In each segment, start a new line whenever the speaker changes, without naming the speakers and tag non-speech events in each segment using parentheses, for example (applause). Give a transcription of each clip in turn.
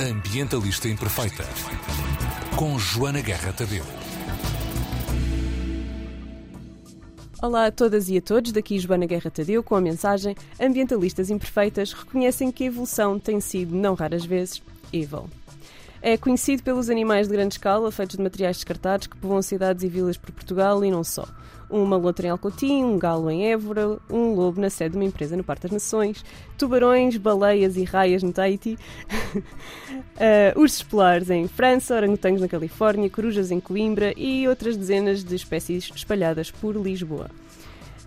Ambientalista Imperfeita, com Joana Guerra Tadeu.
Olá a todas e a todos, daqui Joana Guerra Tadeu com a mensagem Ambientalistas Imperfeitas reconhecem que a evolução tem sido, não raras vezes, evil. É conhecido pelos animais de grande escala, feitos de materiais descartados, que povoam cidades e vilas por Portugal e não só. Um malutra em Alcotim, um galo em Évora, um lobo na sede de uma empresa no Parque das Nações, tubarões, baleias e raias no Tahiti, uh, (laughs) ursos polares em França, orangotangos na Califórnia, corujas em Coimbra e outras dezenas de espécies espalhadas por Lisboa.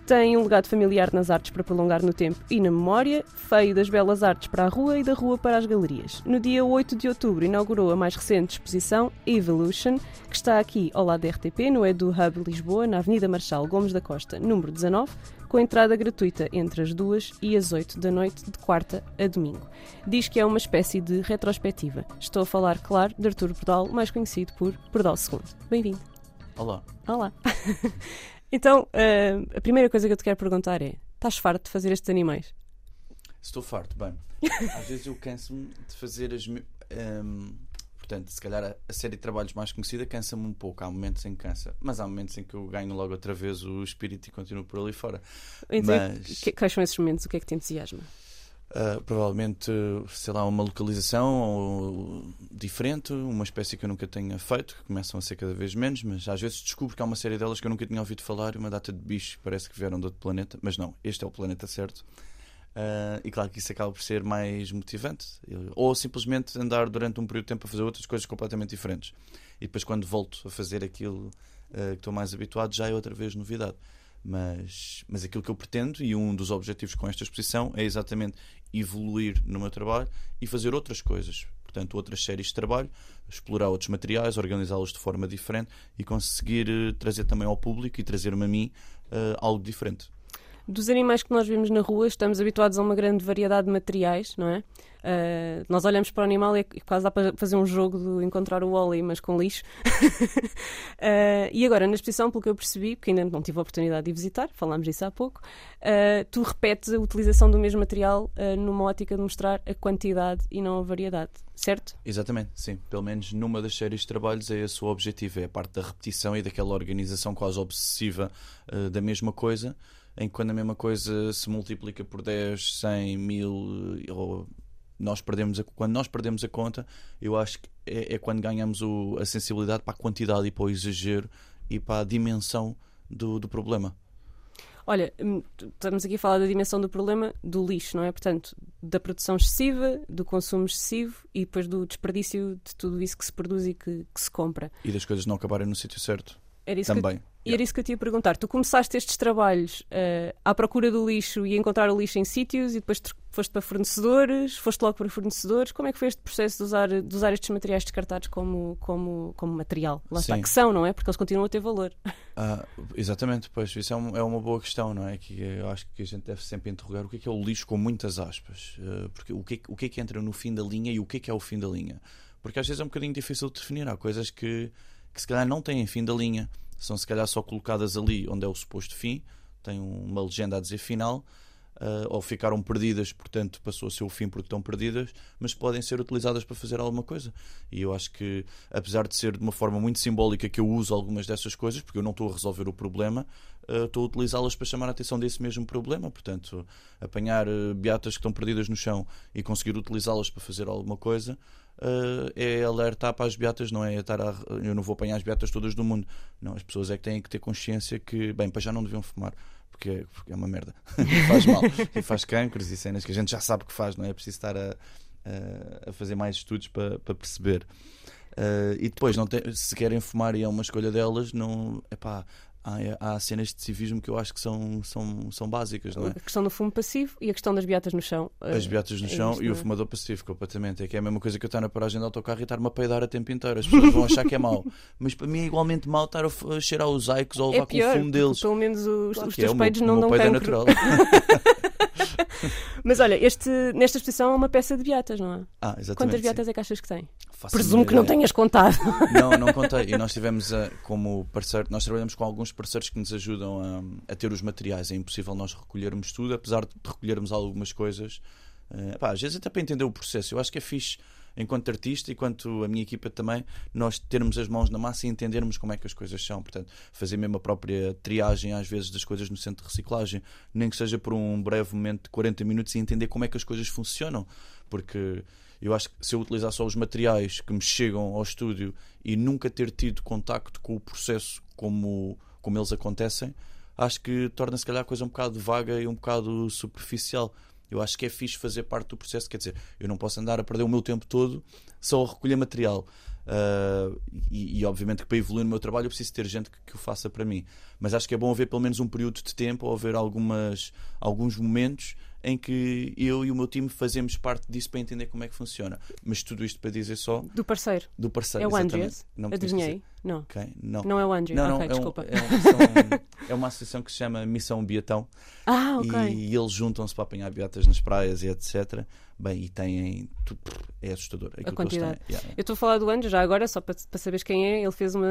Tem um legado familiar nas artes para prolongar no tempo e na memória, feio das belas artes para a rua e da rua para as galerias. No dia 8 de outubro inaugurou a mais recente exposição Evolution, que está aqui ao lado da RTP, no Edu Hub Lisboa, na Avenida Marchal Gomes da Costa, número 19, com entrada gratuita entre as 2 e as 8 da noite, de quarta a domingo. Diz que é uma espécie de retrospectiva. Estou a falar, claro, de Arturo Perdal, mais conhecido por Perdal II. Bem-vindo.
Olá.
Olá. (laughs) Então, uh, a primeira coisa que eu te quero perguntar é: estás farto de fazer estes animais?
Estou farto, bem. (laughs) Às vezes eu canso-me de fazer as. Um, portanto, se calhar a, a, série de trabalhos mais conhecida cansa-me um pouco. Há momentos em que cansa, mas há momentos em que eu ganho logo outra vez o espírito e continuo por ali fora.
Então, mas... que, quais são esses momentos? O que é que te entusiasma?
Uh, provavelmente, sei lá, uma localização diferente, uma espécie que eu nunca tenha feito, que começam a ser cada vez menos, mas às vezes descubro que há uma série delas que eu nunca tinha ouvido falar, uma data de bichos parece que vieram de outro planeta, mas não, este é o planeta certo. Uh, e claro que isso acaba por ser mais motivante. Ou simplesmente andar durante um período de tempo a fazer outras coisas completamente diferentes. E depois, quando volto a fazer aquilo uh, que estou mais habituado, já é outra vez novidade. Mas, mas aquilo que eu pretendo, e um dos objetivos com esta exposição, é exatamente evoluir no meu trabalho e fazer outras coisas. Portanto, outras séries de trabalho, explorar outros materiais, organizá-los de forma diferente e conseguir uh, trazer também ao público e trazer-me a mim uh, algo diferente.
Dos animais que nós vemos na rua, estamos habituados a uma grande variedade de materiais, não é? Uh, nós olhamos para o animal e quase dá para fazer um jogo de encontrar o Wally, mas com lixo. uh, (laughs) e agora, na exposição, pelo que eu percebi, porque ainda não tive a oportunidade de visitar, falámos disso há pouco, uh, tu repetes a utilização do mesmo material numa ótica de mostrar a quantidade e não a variedade, certo?
Exatamente, sim. Pelo menos numa das séries de trabalhos é esse o objetivo, é a parte da repetição e daquela organização quase obsessiva da mesma coisa em que quando a mesma coisa se multiplica por 10, 100, 1000 ou nós perdemos a, quando nós perdemos a conta, eu acho que é, é quando ganhamos o, a sensibilidade para a quantidade e para o exagero e para a dimensão do, do problema.
Olha, hum, estamos aqui a falar da dimensão do problema do lixo, não é? Portanto, da produção excessiva, do consumo excessivo e depois do desperdício de tudo isso que se produz e que, que se compra.
E das coisas não acabarem no sítio certo. Era isso Também.
Que e era isso que eu te ia perguntar. Tu começaste estes trabalhos uh, à procura do lixo e a encontrar o lixo em sítios e depois foste para fornecedores, foste logo para fornecedores. Como é que foi este processo de usar, de usar estes materiais descartados como, como, como material? Lá está, que são, não é? Porque eles continuam a ter valor. (laughs)
Ah, exatamente, pois isso é, um, é, uma boa questão, não é? Que eu acho que a gente deve sempre interrogar o que é, que é o lixo com muitas aspas. Uh, porque o que, é, o que é que entra no fim da linha e o que é que é o fim da linha? Porque às vezes é um bocadinho difícil de definir. Há coisas que, que se calhar não têm fim da linha são se calhar só colocadas ali onde é o suposto fim, tem uma legenda a dizer final, uh, ou ficaram perdidas, portanto passou a ser o fim porque estão perdidas, mas podem ser utilizadas para fazer alguma coisa. E eu acho que, apesar de ser de uma forma muito simbólica que eu uso algumas dessas coisas, porque eu não estou a resolver o problema, uh, estou a utilizá-las para chamar a atenção desse mesmo problema. Portanto, apanhar uh, beatas que estão perdidas no chão e conseguir utilizá-las para fazer alguma coisa. Uh, é alertar para as beatas, não é estar a, eu não vou apanhar as beatas todas do mundo. Não, as pessoas é que têm que ter consciência que, bem, para já não deviam fumar porque é, porque é uma merda. (laughs) faz mal e faz cancros e cenas que a gente já sabe que faz, não é? É preciso estar a, a, a fazer mais estudos para, para perceber. Uh, e depois, não tem, se querem fumar e é uma escolha delas, não, epá, há, há cenas de civismo que eu acho que são, são, são básicas, não é?
A questão do fumo passivo e a questão das beatas no chão.
As beatas no é chão isto, e o é? fumador passivo, completamente. É que é a mesma coisa que eu estar na paragem do autocarro e estar-me a peidar a tempo inteiro. As pessoas vão achar que é mau. (laughs) Mas para mim é igualmente mau estar a cheirar os aicos ou
é
levar
pior,
com o fumo deles.
Pelo menos os, os teus é, peidos não dão cancro. É natural. (laughs) (laughs) Mas olha, este, nesta exposição é uma peça de beatas, não é?
Ah, exatamente.
Quantas beatas sim. é que achas que tem? Faço Presumo que não tenhas contado. (laughs)
Não, não (laughs) contei. E nós tivemos a, como parceiro, nós trabalhamos com alguns parceiros que nos ajudam a, a, ter os materiais. É impossível nós recolhermos tudo, apesar de recolhermos algumas coisas. Uh, pá, às vezes até para entender o processo. Eu acho que é fixe enquanto artista e quanto a minha equipa também, nós termos as mãos na massa e entendermos como é que as coisas são. Portanto, fazer mesmo a própria triagem, às vezes, das coisas no centro de reciclagem, nem que seja por um breve momento de 40 minutos e entender como é que as coisas funcionam. Porque eu acho que se eu utilizar só os materiais que me chegam ao estúdio e nunca ter tido contacto com o processo como, como eles acontecem, acho que torna se calhar a coisa um bocado vaga e um bocado superficial. Eu acho que é fixe fazer parte do processo, quer dizer, eu não posso andar a perder o meu tempo todo só a recolher material. Uh, e, e, obviamente que para evoluir no meu trabalho eu preciso ter gente que, que, o faça para mim. Mas acho que é bom haver pelo menos um período de tempo ou haver algumas, alguns momentos em que eu e o meu time fazemos parte disso para entender como é que funciona. Mas tudo isto para dizer só.
Do parceiro.
Do parceiro.
É o Andreas? Adivinhei? Não.
Okay, não.
Não é o Andreas?
Não, não,
okay,
é,
desculpa.
Um, é, (laughs) um, é, uma associação que se chama Missão Beatão.
Ah, ok.
E, e eles juntam-se para apanhar beatas nas praias e etc. Bem, e têm. É assustador.
A quantidade. Yeah. Eu estou a falar do Andreas já agora, só para, para saberes quem é. Ele fez uma,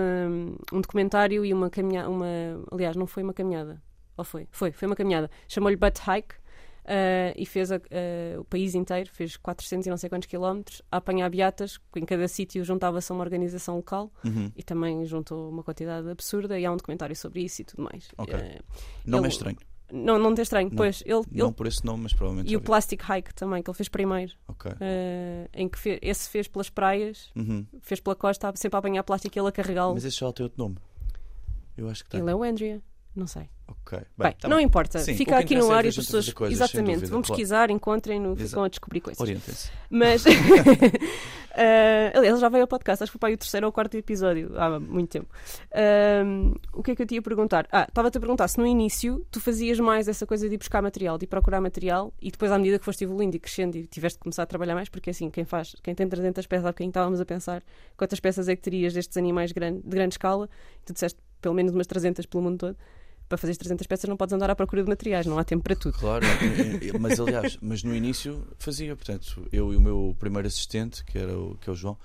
um documentário e uma caminhada. Uma, aliás, não foi uma caminhada. Ou foi? Foi, foi uma caminhada. Chamou-lhe Butt Hike Uh, e fez a, uh, o país inteiro, fez 400 e não sei quantos quilómetros, a apanhar beatas, em cada sítio juntava-se a uma organização local
uhum.
e também juntou uma quantidade absurda e há um documentário sobre isso e tudo mais.
Okay. Uh, não ele, é estranho.
Não, não é estranho,
não,
pois ele,
Não
ele,
por esse nome, mas provavelmente.
E o Plastic Hike também, que ele fez primeiro.
Okay.
em que fez, esse fez pelas praias,
uhum.
fez pela costa, sempre a apanhar plástico e ele a carregá-lo.
Mas esse já tem outro nome. Eu acho que tem.
Ele é o Andrea. Não sei.
Ok. Bem,
Bem
tá
não
bem.
importa.
Sim,
Fica aqui no
é
ar e as pessoas.
coisas,
exatamente.
dúvida,
vão
claro.
pesquisar, encontrem-no, ficam a descobrir coisas.
Orientem-se.
Mas. Uh, (laughs) aliás, já veio ao podcast, acho que foi para aí o terceiro ou quarto episódio, há muito tempo. Uh, o que é que eu te ia perguntar? Ah, estava-te a perguntar se no início tu fazias mais essa coisa de ir buscar material, de ir procurar material e depois, à medida que foste evoluindo e crescendo e tiveste de começar a trabalhar mais, porque assim, quem faz, quem tem 300 peças, há quem estávamos a pensar quantas peças é que terias destes animais grande, de grande escala, tu disseste pelo menos umas 300 pelo mundo todo para fazer 300 peças não podes andar à procura de materiais, não há tempo para tudo.
Claro, mas aliás, mas no início fazia, portanto, eu e o meu primeiro assistente, que era o, que é o João,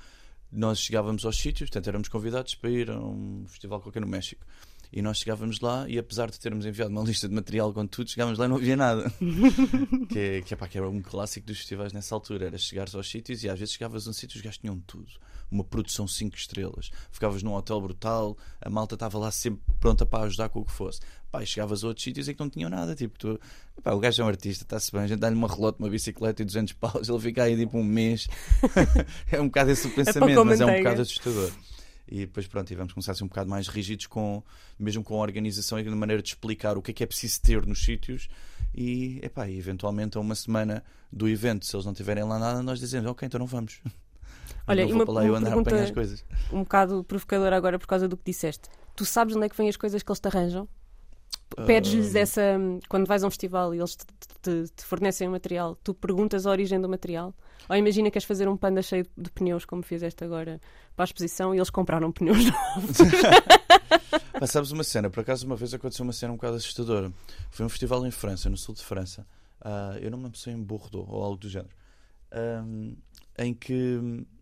nós chegávamos aos sítios, portanto, éramos convidados para ir a um festival qualquer no México. E nós chegávamos lá e apesar de termos enviado uma lista de material com tudo, chegávamos lá e não havia nada. (laughs) que, é, que, é, pá, que era um clássico dos festivais nessa altura. Era chegares aos sítios e às vezes chegavas a um sítio e os gajos tinham tudo. Uma produção 5 estrelas. Ficavas num hotel brutal, a malta estava lá sempre pronta para ajudar com o que fosse. Pá, e chegavas a outros sítios e que não tinham nada. Tipo, tu, pá, o gajo é um artista, está-se bem, a gente dá-lhe uma relota, uma bicicleta e 200 (laughs) paus, ele fica aí tipo um mês. (laughs) é um bocado esse o pensamento, mas é um bocado assustador. E depois, pronto, que começar a ser um bocado mais rígidos, com, mesmo com a organização e na maneira de explicar o que é que é preciso ter nos sítios. E, epá, e eventualmente, a uma semana do evento, se eles não tiverem lá nada, nós dizemos: Ok, então não vamos. (laughs)
Olha,
não
uma,
vou para lá eu
uma
andar a apanhar as coisas.
um bocado provocadora agora por causa do que disseste. Tu sabes onde é que vêm as coisas que eles te arranjam? Pedes-lhes
Ah,
essa. Quando vais a um festival e eles te, te- te fornecem o material, tu perguntas a origem do material? Ou imagina que queres fazer um panda cheio de pneus, como fizeste agora para a exposição, e eles compraram pneus (laughs) novos. (laughs)
Pá, sabes uma cena? Por acaso, uma vez aconteceu uma cena um bocado assustadora. Foi um festival em França, no sul de França. Ah, eu não me lembro se em Bordeaux ou algo do género. Ahm, em, que,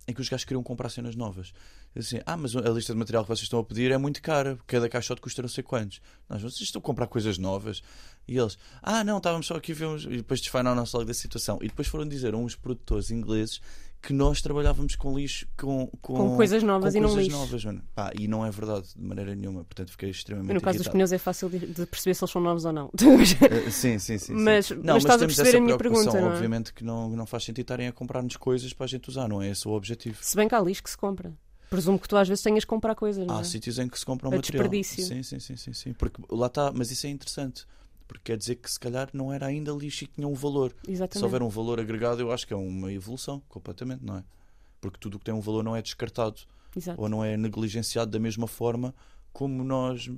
em que os gajos queriam comprar cenas novas. Assim, ah, mas a lista de material que vocês estão a pedir é muito cara. Cada caixote custa não sei quantos. Nós, vocês estão a comprar coisas novas. E eles, ah, não, estávamos só aqui uns... E depois desfanaram-se logo da situação. E depois foram dizer a uns produtores ingleses que nós trabalhávamos com lixo, com, com,
Com coisas novas
com
e não
coisas
lixo.
novas, mano. Pá, e não é verdade de maneira nenhuma. Portanto, fiquei extremamente
No caso dos
irritado.
pneus é fácil de, perceber se eles são novos ou não. (laughs)
Eh, sim, sim, sim. sim.
Mas-
não,
mas estás a
temos
perceber a minha pergunta, não é?
Obviamente que não, não faz sentido estarem a comprar-nos coisas para a gente usar, não é esse o objetivo.
Se bem que há lixo que se compra. Presumo que tu às vezes tenhas que comprar coisas, não
Há
é?
sítios em que se compram
É
material.
desperdício.
Sim, sim, sim, sim, sim. Porque lá está, mas isso é interessante. Porque quer dizer que se calhar não era ainda lixo e tinha um valor. Se
Exatamente.
houver um valor agregado, eu acho que é uma evolução, completamente, não é? Porque tudo o que tem um valor não é descartado
Exato.
ou não é negligenciado da mesma forma como nós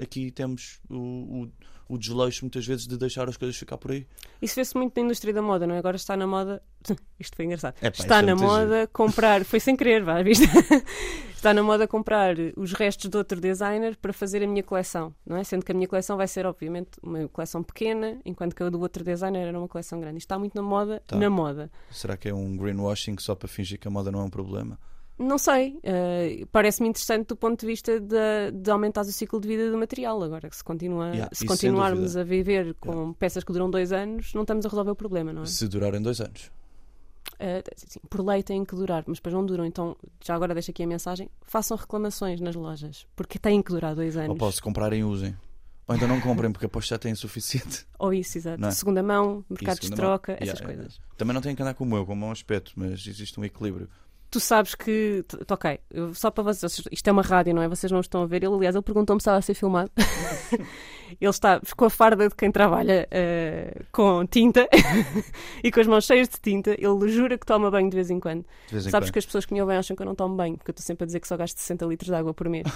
aqui temos o, o, o desleixo muitas vezes de deixar as coisas ficar por aí.
Isso vê-se muito na indústria da moda, não é? Agora está na moda. (laughs) Isto foi engraçado.
Epá,
está
é
na moda comprar. Foi sem querer, vá, viste? (laughs) está na moda comprar os restos de outro designer para fazer a minha coleção, não é? Sendo que a minha coleção vai ser, obviamente, uma coleção pequena, enquanto que a do outro designer era uma coleção grande. Isto está muito na moda,
Tá.
na moda.
Será que é um greenwashing só para fingir que a moda não é um problema?
Não sei, eh, parece-me interessante do ponto de vista de, de aumentar o ciclo de vida do material. Agora, se, continua,
Yeah,
se continuarmos a viver com peças que duram dois anos, não estamos a resolver o problema, não é?
Se durarem dois anos.
Uh, assim, por lei têm que durar, mas depois não duram. Então, já agora deixo aqui a mensagem: façam reclamações nas lojas, porque têm que durar dois anos.
Ou posso comprarem, usem. Ou então não comprem, porque aposto já têm suficiente. (laughs)
Ou isso, exato.
É?
Segunda mão, mercados de troca,
mão.
essas
yeah,
coisas.
Também não têm que andar com o meu, com o mau aspecto, mas existe um equilíbrio.
Tu sabes que. Ok, só para vocês. Isto é uma rádio, não é? Vocês não estão a ver. Ele, aliás, ele perguntou-me se estava a ser filmado. (laughs) ele está com a farda de quem trabalha uh, com tinta (laughs) e com as mãos cheias de tinta. Ele jura que toma banho de vez em quando.
Vez em
Sabes
quando.
que as pessoas que me ouvem acham que eu não tomo banho, porque eu estou sempre a dizer que só gasto 60 litros de água por mês.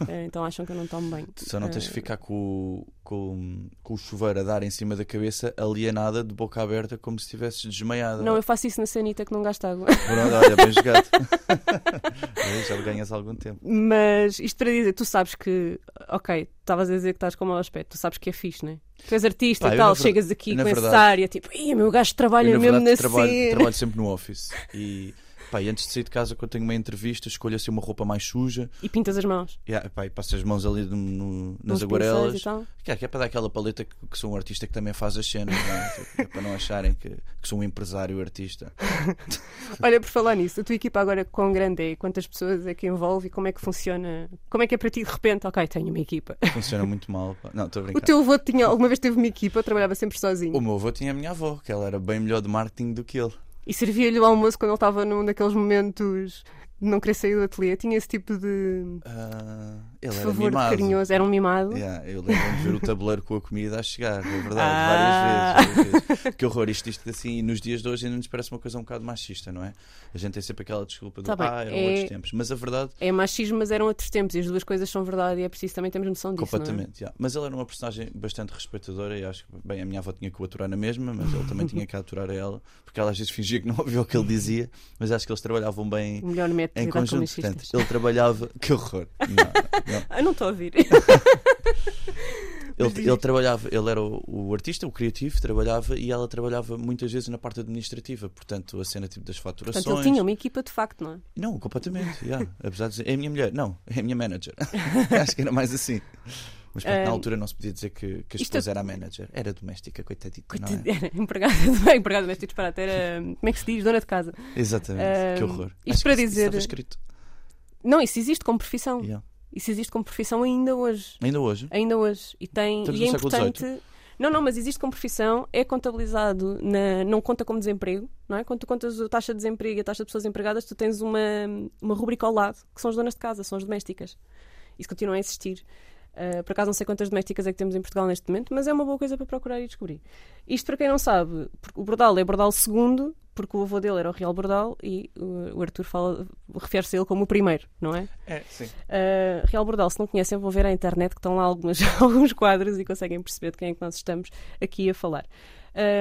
Uh, (laughs) então acham que eu não tomo banho.
Tu só não tens
Uh,
que ficar com, o- com, com o chuveiro a dar em cima da cabeça, alienada, de boca aberta, como se estivesses desmaiada.
Não, eu faço isso na sanita que não gasto água.
Pronto, olha, bem jogado. (laughs) Já ganhas algum tempo.
Mas isto para dizer, tu sabes que, ok, estavas a dizer que estás com mau aspecto, tu sabes que é fixe, não é? Tu és artista
Pá,
e tal, chegas aqui com essa
verdade-
área, tipo, Ih, meu gajo trabalha
Eu,
mesmo
verdade,
na
trabalho,
cena."
trabalho sempre no office. E, pá, e antes de sair de casa, quando tenho uma entrevista, escolho assim uma roupa mais suja
E pintas as mãos.
e, ah, pá, e passo as mãos ali no- no- nas aguarelas. Que é, que é para dar aquela paleta que, que sou um artista que também faz as cenas, é? Tipo, é para não acharem que, que sou um empresário artista. (laughs)
Olha, por falar nisso, a tua equipa agora quão grande é? Quantas pessoas é que envolve e como é que funciona? Como é que é para ti de repente? Ok, tenho uma equipa. (laughs)
Funciona muito mal. pá. Não, estou a
O
brincar.
teu avô tinha, alguma vez teve uma equipa, trabalhava sempre sozinho.
O meu avô tinha a minha avó, que ela era bem melhor de marketing do que ele.
E servia-lhe o almoço quando ele estava num daqueles momentos de não querer sair do ateliê. Tinha esse tipo de, de
ele era
favor
mimado.
carinhoso. Era um mimado.
Yeah, eu lembro de ver o tabuleiro com a comida a chegar, é verdade,
Ah.
várias vezes, várias vezes. Que horror, isto, isto assim, e nos dias de hoje ainda nos parece uma coisa um bocado machista, não é? A gente tem sempre aquela desculpa do
Tá bem,
ah, eram
é-
outros tempos. Mas a verdade,
É machismo, mas eram outros tempos e as duas coisas são verdade e é preciso também termos noção disso. é?
completamente. yeah. Mas ele era uma personagem bastante respeitadora e acho que, bem, a minha avó tinha que o aturar na mesma, mas ele também tinha que aturar a ela, porque ela às vezes fingia que não ouvia o que ele dizia, mas acho que eles trabalhavam bem
melhor método
em conjunto. Portanto, ele trabalhava. Que horror! Não, não.
Ah, não estou a ouvir. (laughs)
Ele, ele trabalhava, ele era o, o artista, o criativo, trabalhava e ela trabalhava muitas vezes na parte administrativa, portanto, a cena tipo das faturações.
Portanto, ele tinha uma equipa de facto, não é?
Não, completamente, yeah. apesar de dizer, é a minha mulher, não, é a minha manager. (laughs) Acho que era mais assim. Mas pronto, na
Ah,
altura não se podia dizer que, que a
isto
esposa era a manager, era doméstica, coitadita, não
Coitado,
é?
Era empregada, empregada doméstica disparate, era. Como é que se diz? Dona de casa.
Exatamente, que
Ah,
horror.
isto
Acho
para
que isso
dizer-
Estava escrito.
Não, isso existe como profissão.
Yeah.
Isso existe como profissão ainda hoje.
Ainda hoje.
Ainda hoje. E, tem,
Estamos
e é importante. Não, não, mas existe como profissão, é contabilizado, na, não conta como desemprego, não é? Quando tu contas a taxa de desemprego e a taxa de pessoas empregadas, tu tens uma, uma rubrica ao lado, que são as donas de casa, são as domésticas. Isso continua a existir. Uh, por acaso não sei quantas domésticas é que temos em Portugal neste momento, mas é uma boa coisa para procurar e descobrir. Isto para quem não sabe, o Bordal é Bordal II, porque o avô dele era o Real Bordal e uh, o Arthur fala, refere-se a ele como o primeiro, não é?
É, sim.
Uh, Real Bordal, se não conhecem, vão ver à internet que estão lá algumas, (laughs) alguns quadros e conseguem perceber de quem é que nós estamos aqui a falar.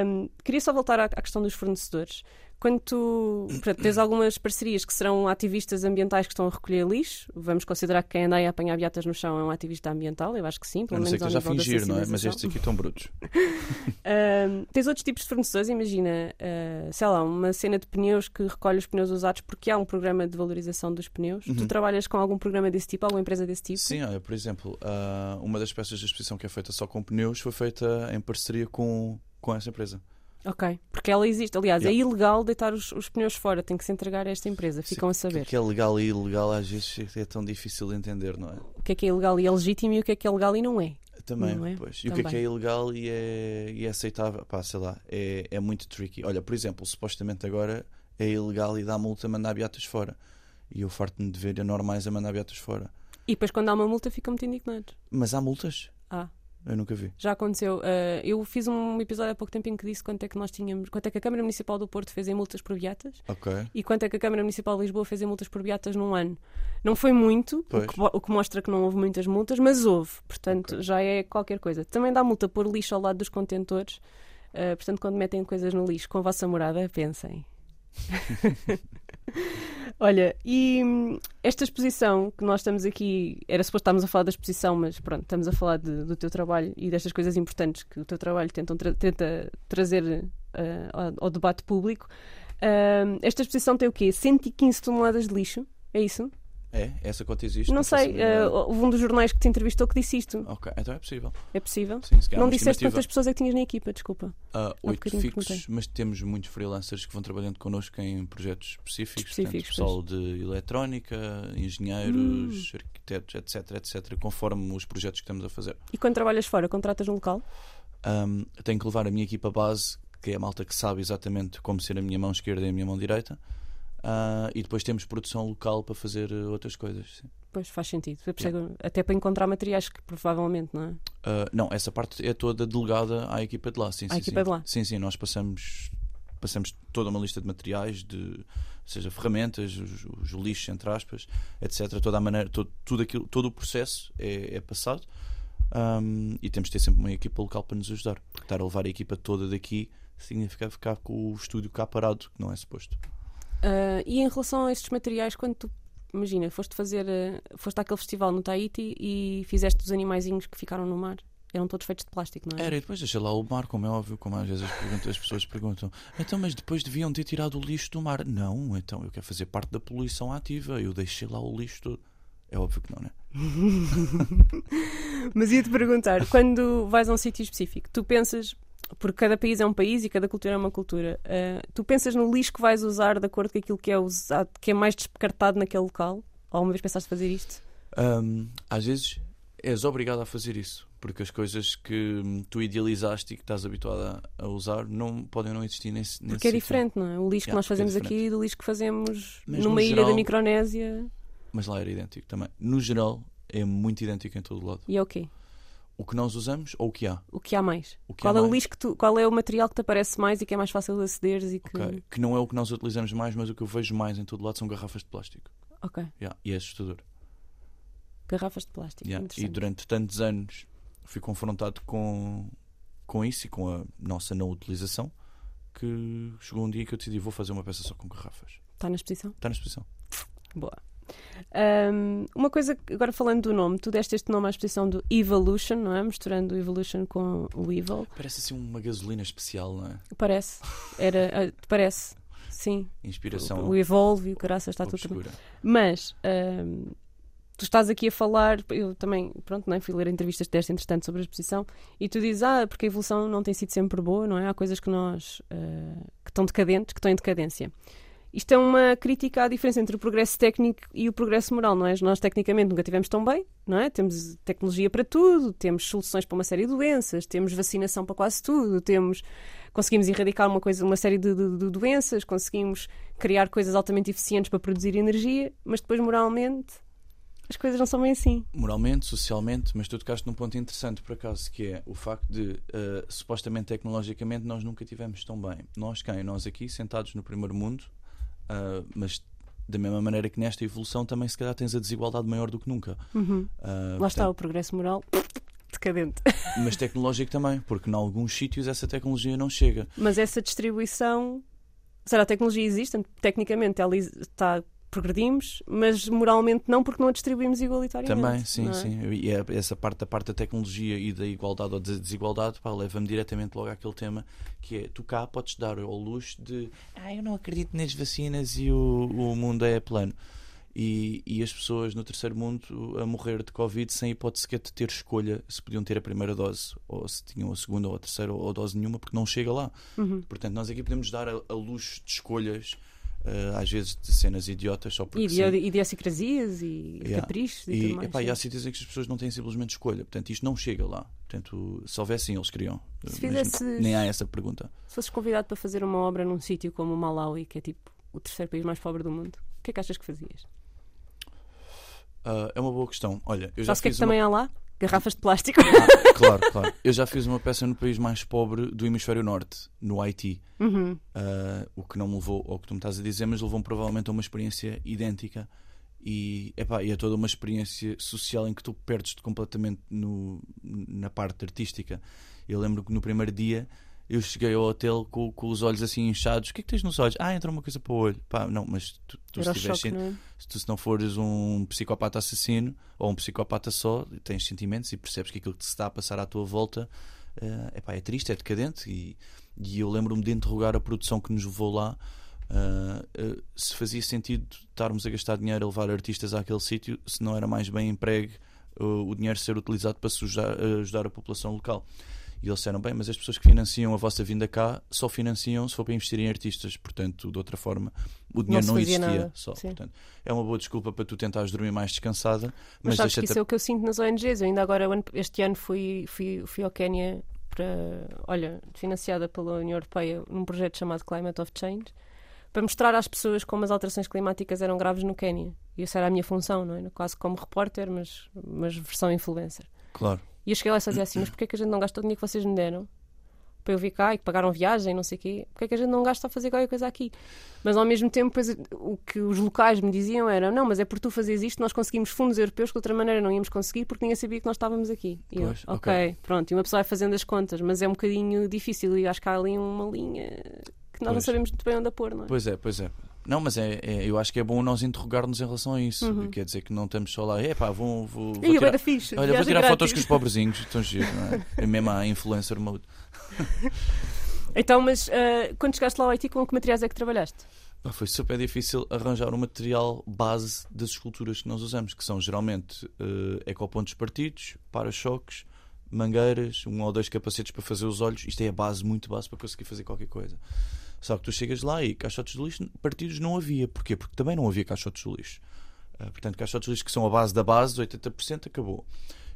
Um, queria só voltar à, à questão dos fornecedores. Quando tu portanto, tens algumas parcerias que serão ativistas ambientais que estão a recolher lixo, vamos considerar que quem anda aí a apanhar beatas no chão é um ativista ambiental, eu acho que sim, pelo
não ser
menos
que esteja a fingir, não é? Mas estes aqui estão brutos. (laughs)
Um, tens outros tipos de fornecedores, imagina, uh, sei lá, uma cena de pneus que recolhe os pneus usados porque há um programa de valorização dos pneus. Tu
Uhum.
trabalhas com algum programa desse tipo, alguma empresa desse tipo?
Sim, olha, por exemplo, ah, uma das peças da exposição que é feita só com pneus foi feita em parceria com, com essa empresa.
Ok, porque ela existe. Aliás, é
Yeah.
ilegal deitar os, os pneus fora, tem que se entregar a esta empresa, ficam a
Sim,
saber.
O que é legal e ilegal às vezes é tão difícil de entender, não é?
O que é que é ilegal e é legítimo e o que é que é legal e não é.
Também,
Não é?
pois. E o que é que
Também.
é ilegal e é, e é aceitável? Pá, sei lá, é, é muito tricky. Olha, por exemplo, supostamente agora é ilegal e dá multa mandar beatas fora. E eu farto-me de ver anormais a mandar beatas fora.
E depois, quando há uma multa, ficam muito indignados.
Mas há multas? Eu nunca vi.
já aconteceu. Ah, eu fiz um episódio há pouco tempo em que disse quanto é que nós tínhamos, quanto é que a Câmara Municipal do Porto fez em multas por beatas
Ok.
e quanto é que a Câmara Municipal de Lisboa fez em multas por beatas num ano. Não foi muito, o que, o que mostra que não houve muitas multas, mas houve. Portanto,
Ok.
já é qualquer coisa. Também dá multa por lixo ao lado dos contentores. Ah, portanto, quando metem coisas no lixo com a vossa morada, pensem. (laughs) (laughs) Olha, e hum, esta exposição que nós estamos aqui, era suposto estarmos a falar da exposição, mas pronto, estamos a falar de- do teu trabalho e destas coisas importantes que o teu trabalho tra- tenta trazer ah, ao, ao debate público. Ah, esta exposição tem o quê? 115 toneladas de lixo? É isso?
É? Essa conta existe?
Não
a
sei,
ideia.
houve um dos jornais que te entrevistou que disse isto.
Ok, então é possível.
É possível?
Sim, se
Não disseste
estimativa.
quantas pessoas é que tinhas na equipa, desculpa.
Ah, oito fixos,
perguntei.
mas temos muitos freelancers que vão trabalhando connosco em projetos específicos,
Específicos,
portanto, pessoal de eletrónica, engenheiros, arquitetos, etc, etc, conforme os projetos que estamos a fazer.
E quando trabalhas fora, contratas um local?
Ahm, tenho que levar a minha equipa base, que é a malta que sabe exatamente como ser a minha mão esquerda e a minha mão direita. Ah, e depois temos produção local para fazer eh, outras coisas. sim.
Pois faz sentido. Percebo- Até para encontrar materiais que provavelmente, não é?
Ah, não, essa parte é toda delegada à equipa de lá. Sim,
À
sim,
equipa
sim.
de lá.
Sim, sim, nós passamos, passamos toda uma lista de materiais, de, seja ferramentas, os, os lixos, entre aspas, etc. Toda a maneira, todo, tudo, aquilo, todo o processo é, é passado Ahm, e temos de ter sempre uma equipa local para nos ajudar. Porque estar a levar a equipa toda daqui significa ficar com o estúdio cá parado, que não é suposto.
Ah, e em relação a estes materiais, quando tu, imagina, foste fazer, ah, foste àquele festival no Tahiti e fizeste os animaizinhos que ficaram no mar, eram todos feitos de plástico, não é?
Era, e depois deixa lá o mar, como é óbvio, como às vezes as pessoas perguntam. Então, mas depois deviam ter tirado o lixo do mar. Não, então eu quero fazer parte da poluição ativa. Eu deixei lá o lixo todo. É óbvio que não, né? (laughs)
Mas ia-te perguntar, quando vais a um sítio específico, tu pensas, porque cada país é um país e cada cultura é uma cultura, ah, tu pensas no lixo que vais usar de acordo com aquilo que é usado, que é mais descartado naquele local? Ou alguma vez pensaste fazer isto?
Ahm, às vezes és obrigado a fazer isso, porque as coisas que tu idealizaste e que estás habituado a, a usar não podem não existir nesse, nesse
Porque é
sítio.
diferente, não é? O lixo que
Yeah,
nós fazemos
é
aqui do lixo que fazemos
Mas
numa ilha
geral-
da Micronésia
Mas lá era idêntico também. No geral, é muito idêntico em todo lado.
e é o quê?
O que nós usamos ou o que há.
O que há mais?
O que
qual
há
é o
mais.
lixo que tu, qual é o material que te aparece mais e que é mais fácil de acederes e que.
Ok. Que não é o que nós utilizamos mais, mas o que eu vejo mais em todo lado são garrafas de plástico.
Ok.
Yeah, E é assustador.
Garrafas de plástico.
Yeah, E durante tantos anos fui confrontado com, com isso e com a nossa não utilização que chegou um dia que eu decidi vou fazer uma peça só com garrafas.
Está na exposição?
Está na exposição.
Boa. Ahm, uma coisa, agora falando do nome, tu deste este nome à exposição do Evolution, não é? Misturando o Evolution com o Evil.
Parece assim uma gasolina especial, não é?
Parece. Era, ah, parece. Sim.
Inspiração
O Evolve e o caraças está tudo também. Mas ahm, tu estás aqui a falar, eu também, pronto, não é? fui ler entrevistas que deste entretanto sobre a exposição e tu dizes, ah, porque a evolução não tem sido sempre boa, não é? Há coisas que nós ah, que estão decadentes, que estão em decadência. Isto é uma crítica à diferença entre o progresso técnico e o progresso moral, não é? Nós tecnicamente nunca tivemos tão bem, não é? Temos tecnologia para tudo, temos soluções para uma série de doenças, temos vacinação para quase tudo, temos conseguimos erradicar uma coisa, uma série de, de- de doenças, conseguimos criar coisas altamente eficientes para produzir energia, mas depois moralmente as coisas não são bem assim.
Moralmente, socialmente, mas tu tocaste num ponto interessante por acaso, que é o facto de eh, supostamente tecnologicamente nós nunca tivemos tão bem. Nós quem? Nós aqui sentados no primeiro mundo, ah, mas da mesma maneira que nesta evolução também se calhar tens a desigualdade maior do que nunca. Ah,
Lá está
portanto,
o progresso moral (laughs) decadente.
Mas tecnológico também, porque em alguns sítios essa tecnologia não chega.
Mas essa distribuição, será a tecnologia existe, tecnicamente ela está progredimos, mas moralmente não porque não a distribuímos igualitariamente.
Também, sim,
é?
sim. E é essa parte da parte da tecnologia e da igualdade ou da desigualdade pá, leva-me diretamente logo àquele tema que é tu cá podes dar ao luxo de ah, eu não acredito nas vacinas e o, o mundo é plano. E, e as pessoas no terceiro mundo a morrer de Covid sem hipótese sequer de ter escolha se podiam ter a primeira dose ou se tinham a segunda ou a terceira ou dose nenhuma porque não chega lá.
Uhum.
Portanto, nós aqui podemos dar a, a luxo de escolhas, às vezes de cenas idiotas só porque
E
sim.
idi- idiosincrasias e
Yeah.
caprichos e,
E,
tudo mais.
epá, e há sítios em que as pessoas não têm simplesmente escolha. Portanto, isto não chega lá. Portanto, se houvessem, eles queriam.
Se
Mas
fizesses-
Nem há essa pergunta.
Se fosses convidado para fazer uma obra num sítio como o Malawi, que é tipo o terceiro país mais pobre do mundo, o que é que achas que fazias?
Ah, é uma boa questão. Olha, eu já
Sabes o que é
fiz
que
uma...
também há lá? Garrafas de plástico.
Ah, claro, claro. Eu já fiz uma peça no país mais pobre do hemisfério norte, no Haiti.
Uhum.
Ah, o que não me levou ao que tu me estás a dizer, mas levou-me provavelmente a uma experiência idêntica. E, epá, e é toda uma experiência social em que tu perdes-te completamente no, na parte artística. Eu lembro que no primeiro dia eu cheguei ao hotel com, com os olhos assim inchados. O que é que tens nos olhos? Ah, entra uma coisa para o olho. Pá, não, mas tu, tu se, tiveres
choque, não é?
se tu se não fores um psicopata assassino ou um psicopata só, tens sentimentos e percebes que aquilo que te está a passar à tua volta eh, epá, é triste, é decadente. E, e eu lembro-me de interrogar a produção que nos levou lá Uh, uh, se fazia sentido estarmos a gastar dinheiro a levar artistas àquele sítio, se não era mais bem empregue uh, o dinheiro ser utilizado para ajudar, ajudar a população local. E eles disseram: bem, mas as pessoas que financiam a vossa vinda cá só financiam se for para investir em artistas. Portanto, de outra forma, o dinheiro não, não existia. Só. Portanto, é uma boa desculpa para tu tentares dormir mais descansada.
Mas, mas sabes que isso é o que eu sinto nas ONGs. Eu ainda agora, este ano, fui, fui, fui ao Quénia para, olha, financiada pela União Europeia num projeto chamado Climate of Change para mostrar às pessoas como as alterações climáticas eram graves no Quénia. E essa era a minha função, não é? Quase como repórter, mas, mas versão influencer.
Claro.
E eu cheguei lá e dizia assim: Mas porquê é que a gente não gasta o dinheiro que vocês me deram? Para eu vir cá e que pagaram viagem, não sei o quê. Porquê é que a gente não gasta a fazer qualquer coisa aqui? Mas ao mesmo tempo, pois, o que os locais me diziam era: Não, mas é por tu fazeres isto, nós conseguimos fundos europeus que de outra maneira não íamos conseguir porque ninguém sabia que nós estávamos aqui. E
pois,
eu, ok, okay, pronto. E uma pessoa vai fazendo as contas, mas é um bocadinho difícil e acho que há ali uma linha que nós pois. não sabemos muito bem onde a pôr, não é?
Pois é, pois é. Não, mas é, é, eu acho que é bom nós interrogar-nos em relação a isso. Uhum. Quer dizer que não estamos só lá, é pá, vou, vou, vou
tirar, fixe,
olha, vou tirar fotos com os pobrezinhos, estão giro, não é? É mesmo a influencer mode. (laughs)
então, mas uh, quando chegaste lá ao Haiti, com que materiais é que trabalhaste?
Foi super difícil arranjar o um material base das esculturas que nós usamos, que são geralmente uh, ecopontos partidos, para-choques, mangueiras, um ou dois capacetes para fazer os olhos. Isto é a base, muito base, para conseguir fazer qualquer coisa. Só que tu chegas lá e caixotes de lixo partidos não havia. Porquê? Porque também não havia caixotes de lixo. Uh, portanto, caixotes de lixo que são a base da base, 80% acabou.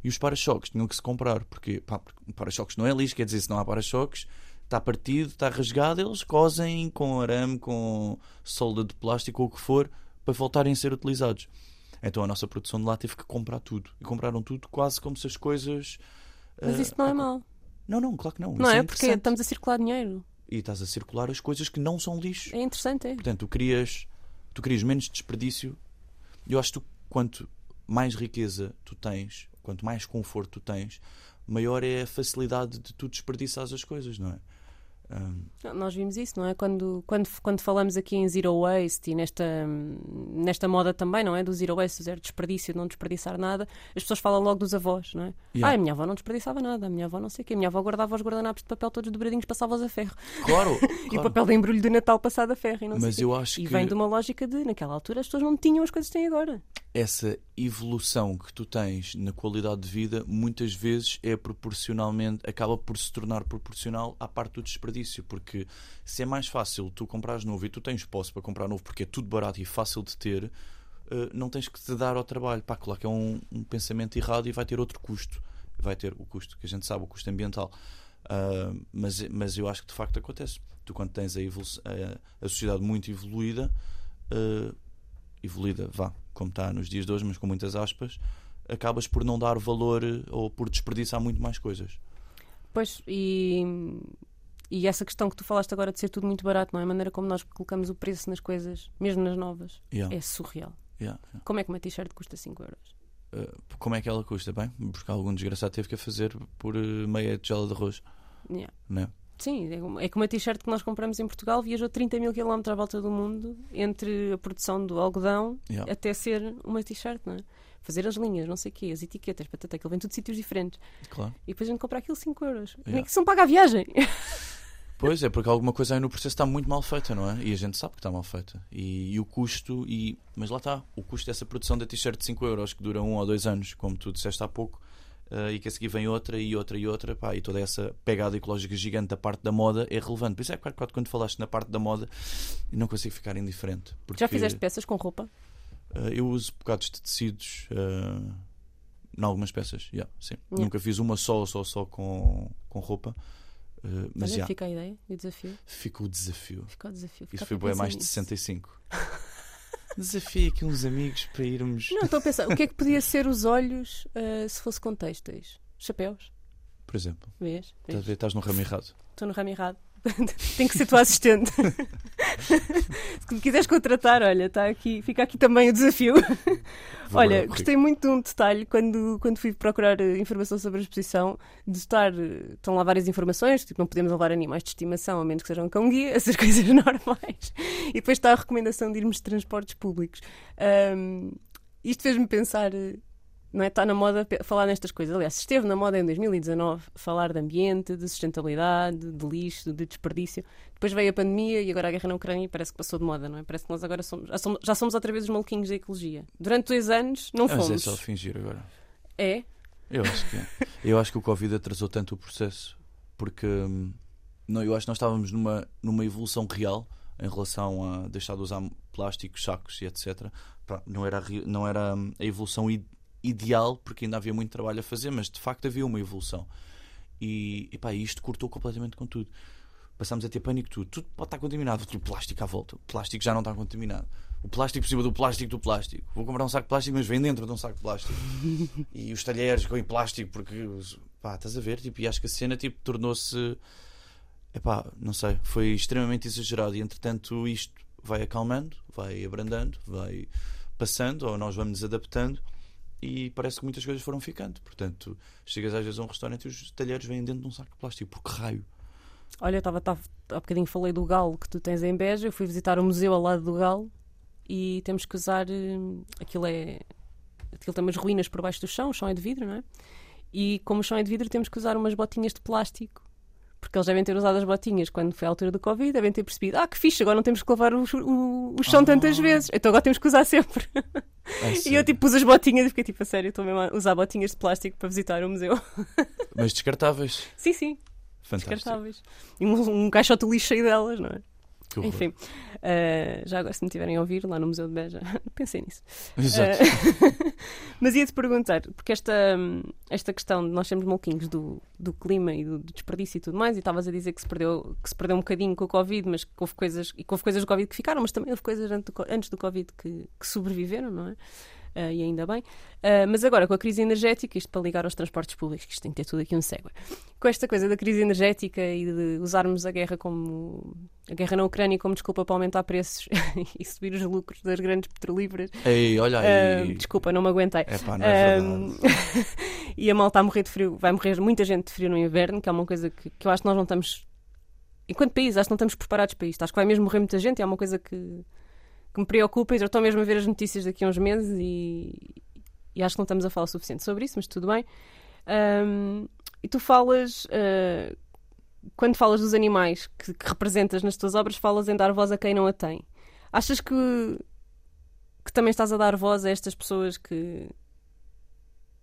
E os para-choques tinham que se comprar. Porque, pá, para-choques não é lixo, quer dizer, se não há para-choques, está partido, está rasgado, eles cosem com arame, com solda de plástico ou o que for, para voltarem a ser utilizados. Então a nossa produção de lá teve que comprar tudo. E compraram tudo quase como se as coisas.
Mas uh, isso não é mau.
Não, não, claro que não.
Não
é,
é porque estamos a circular dinheiro
e estás a circular as coisas que não são lixo.
É interessante, é.
Portanto, tu crias, tu crias menos desperdício. Eu acho que tu, quanto mais riqueza tu tens, quanto mais conforto tu tens, maior é a facilidade de tu desperdiçares as coisas, não é?
Um... Nós vimos isso, não é? Quando, quando, quando falamos aqui em zero waste e nesta, nesta moda também, não é? Do zero waste, do zero desperdício, de não desperdiçar nada, as pessoas falam logo dos avós, não é? Yeah. Ah, a minha avó não desperdiçava nada, a minha avó não sei o quê, a minha avó guardava os guardanapos de papel todos dobradinhos, passava-os a ferro.
Claro! (laughs)
e claro. o papel de embrulho de Natal passado a ferro. E não
Mas
sei
eu acho
e
que...
vem de uma lógica de, naquela altura, as pessoas não tinham as coisas que têm agora.
Essa evolução que tu tens na qualidade de vida, muitas vezes é proporcionalmente, acaba por se tornar proporcional à parte do desperdício, porque se é mais fácil tu comprares novo e tu tens posse para comprar novo porque é tudo barato e fácil de ter, uh, não tens que te dar ao trabalho. Pá, que é um, um, pensamento errado e vai ter outro custo. Vai ter o custo que a gente sabe, o custo ambiental. Uh, mas, mas eu acho que de facto acontece. Tu, quando tens a, a, a sociedade muito evoluída, uh, evoluída, vá, como está nos dias de hoje, mas com muitas aspas, acabas por não dar valor ou por desperdiçar muito mais coisas.
Pois, e e essa questão que tu falaste agora de ser tudo muito barato, não é? A maneira como nós colocamos o preço nas coisas, mesmo nas novas,
yeah.
é surreal.
Yeah, yeah.
Como é que uma t-shirt custa 5 euros?
Uh, como é que ela custa? Bem, porque algum desgraçado teve que a fazer por uh, meia tigela de arroz.
Yeah.
Não é?
Sim, é, é que uma t-shirt que nós compramos em Portugal viajou 30 mil quilómetros à volta do mundo entre a produção do algodão
yeah.
até ser uma t-shirt, não é? Fazer as linhas, não sei o quê, as etiquetas, patata, aquilo vem tudo de sítios diferentes.
Claro.
E depois a gente compra aquilo 5 euros. Yeah. Nem que se não paga a viagem. (laughs)
Pois é, porque alguma coisa aí no processo está muito mal feita, não é? E a gente sabe que está mal feita. E, e o custo, e, mas lá está, o custo dessa produção da t-shirt de 5 euros que dura um ou dois anos, como tu disseste há pouco, uh, e que a seguir vem outra e outra e outra, pá, e toda essa pegada ecológica gigante da parte da moda é relevante. Por isso é que quando falaste na parte da moda, não consigo ficar indiferente. Porque,
Já fizeste peças com roupa?
Uh, eu uso bocados de tecidos. Uh, em algumas peças, yeah, sim. Yeah. Nunca fiz uma só, só, só com, com roupa. Uh, mas já.
Fica a ideia e o desafio?
Fica o desafio.
Fica o desafio.
Isso foi bem mais de 65. (laughs) Desafio aqui uns amigos para irmos.
Não, estou a pensar, o que é que podia ser os olhos uh, se fosse com têxteis? Chapéus?
Por exemplo.
Vês?
Estás a ver? Estás no ramo errado.
Estou no ramo errado. (laughs) Tem que ser tua assistente. (laughs) Se me quiseres contratar, olha, está aqui, fica aqui também o desafio. olha, gostei muito de um detalhe quando, quando fui procurar eh, informação sobre a exposição, de estar. Eh, estão lá várias informações, tipo, não podemos levar animais de estimação, a menos que sejam cão-guia, (laughs) essas coisas normais. E depois está a recomendação de irmos de transportes públicos. Um, isto fez-me pensar eh, não é? Está na moda falar nestas coisas. Aliás, esteve na moda em 2019 falar de ambiente, de sustentabilidade, de lixo, de desperdício. Depois veio a pandemia e agora a guerra na Ucrânia e parece que passou de moda, não é? Parece que nós agora somos já, somos, outra vez os maluquinhos da ecologia. Durante dois anos não
Mas é
fomos.
só fingir agora.
É?
Eu acho que é. Eu acho que o Covid atrasou tanto o processo porque hum, não, eu acho que nós estávamos numa, numa evolução real em relação a deixar de usar plásticos, sacos e etc. Não era, não era hum, a evolução i- ideal porque ainda havia muito trabalho a fazer, mas de facto havia uma evolução. E, pá, isto cortou completamente com tudo. Passámos a ter pânico tudo. Tudo pode estar contaminado. Tudo plástico à volta. O plástico já não está contaminado. O plástico por cima do plástico do plástico. Vou comprar um saco de plástico, mas vem dentro de um saco de plástico. (laughs) e os talheres com em plástico, porque pá, estás a ver? Tipo, e acho que a cena tipo, tornou-se. Epá, não sei, foi extremamente exagerado. E entretanto, isto vai acalmando, vai abrandando, vai passando, ou nós vamos nos adaptando. E parece que muitas coisas foram ficando. Portanto, chegas às vezes a um restaurante e os talheres vêm dentro de um saco de plástico. Por que raio?
Olha, eu estava, há bocadinho falei do galo que tu tens em Beja. Eu fui visitar o museu ao lado do galo e temos que usar. hum, Aquilo é. Aquilo tem umas ruínas por baixo do chão, o chão é de vidro, não é? E como o chão é de vidro, temos que usar umas botinhas de plástico. Porque eles devem ter usado as botinhas quando foi a altura do Covid, devem ter percebido, ah, que fixe, agora não temos que lavar o, o, o chão
Ah.
tantas vezes, então agora temos que usar sempre.
Ai, (laughs)
E eu tipo pus as botinhas e fiquei tipo, a sério, estou mesmo a usar botinhas de plástico para visitar o museu.
Mas descartáveis.
sim, sim,
Fantástico.
descartáveis. E um, um caixote lixo cheio delas, não é? Enfim, eh, já agora se me tiverem a ouvir lá no Museu de Beja, (laughs) pensei nisso.
Exato.
Eh, (laughs) mas ia-te perguntar, porque esta, esta questão de nós sermos maluquinhos do, do clima e do, do desperdício e tudo mais, e estavas a dizer que se, perdeu, que se perdeu um bocadinho com o Covid, mas que houve coisas, e que houve coisas do Covid que ficaram, mas também houve coisas antes do, antes do Covid que, que sobreviveram, não é? Eh, e ainda bem. Eh, mas agora, com a crise energética, isto para ligar aos transportes públicos, que isto tem que ter tudo aqui um segue. Com esta coisa da crise energética e de usarmos a guerra como a guerra na Ucrânia como desculpa para aumentar preços (laughs) e subir os lucros das grandes petrolíferas.
Ei, olha aí.
desculpa, não me aguentei.
É pá, não é verdade. (laughs)
e a malta a morrer de frio, vai morrer muita gente de frio no inverno, que é uma coisa que, que eu acho que nós não estamos, enquanto país, acho que não estamos preparados para isto. Acho que vai mesmo morrer muita gente, é uma coisa que, que me preocupa. e Eu estou mesmo a ver as notícias daqui a uns meses e, e acho que não estamos a falar o suficiente sobre isso, mas tudo bem. Ahm, e tu falas, ah, quando falas dos animais que, que representas nas tuas obras, falas em dar voz a quem não a tem. Achas que, que também estás a dar voz a estas pessoas que,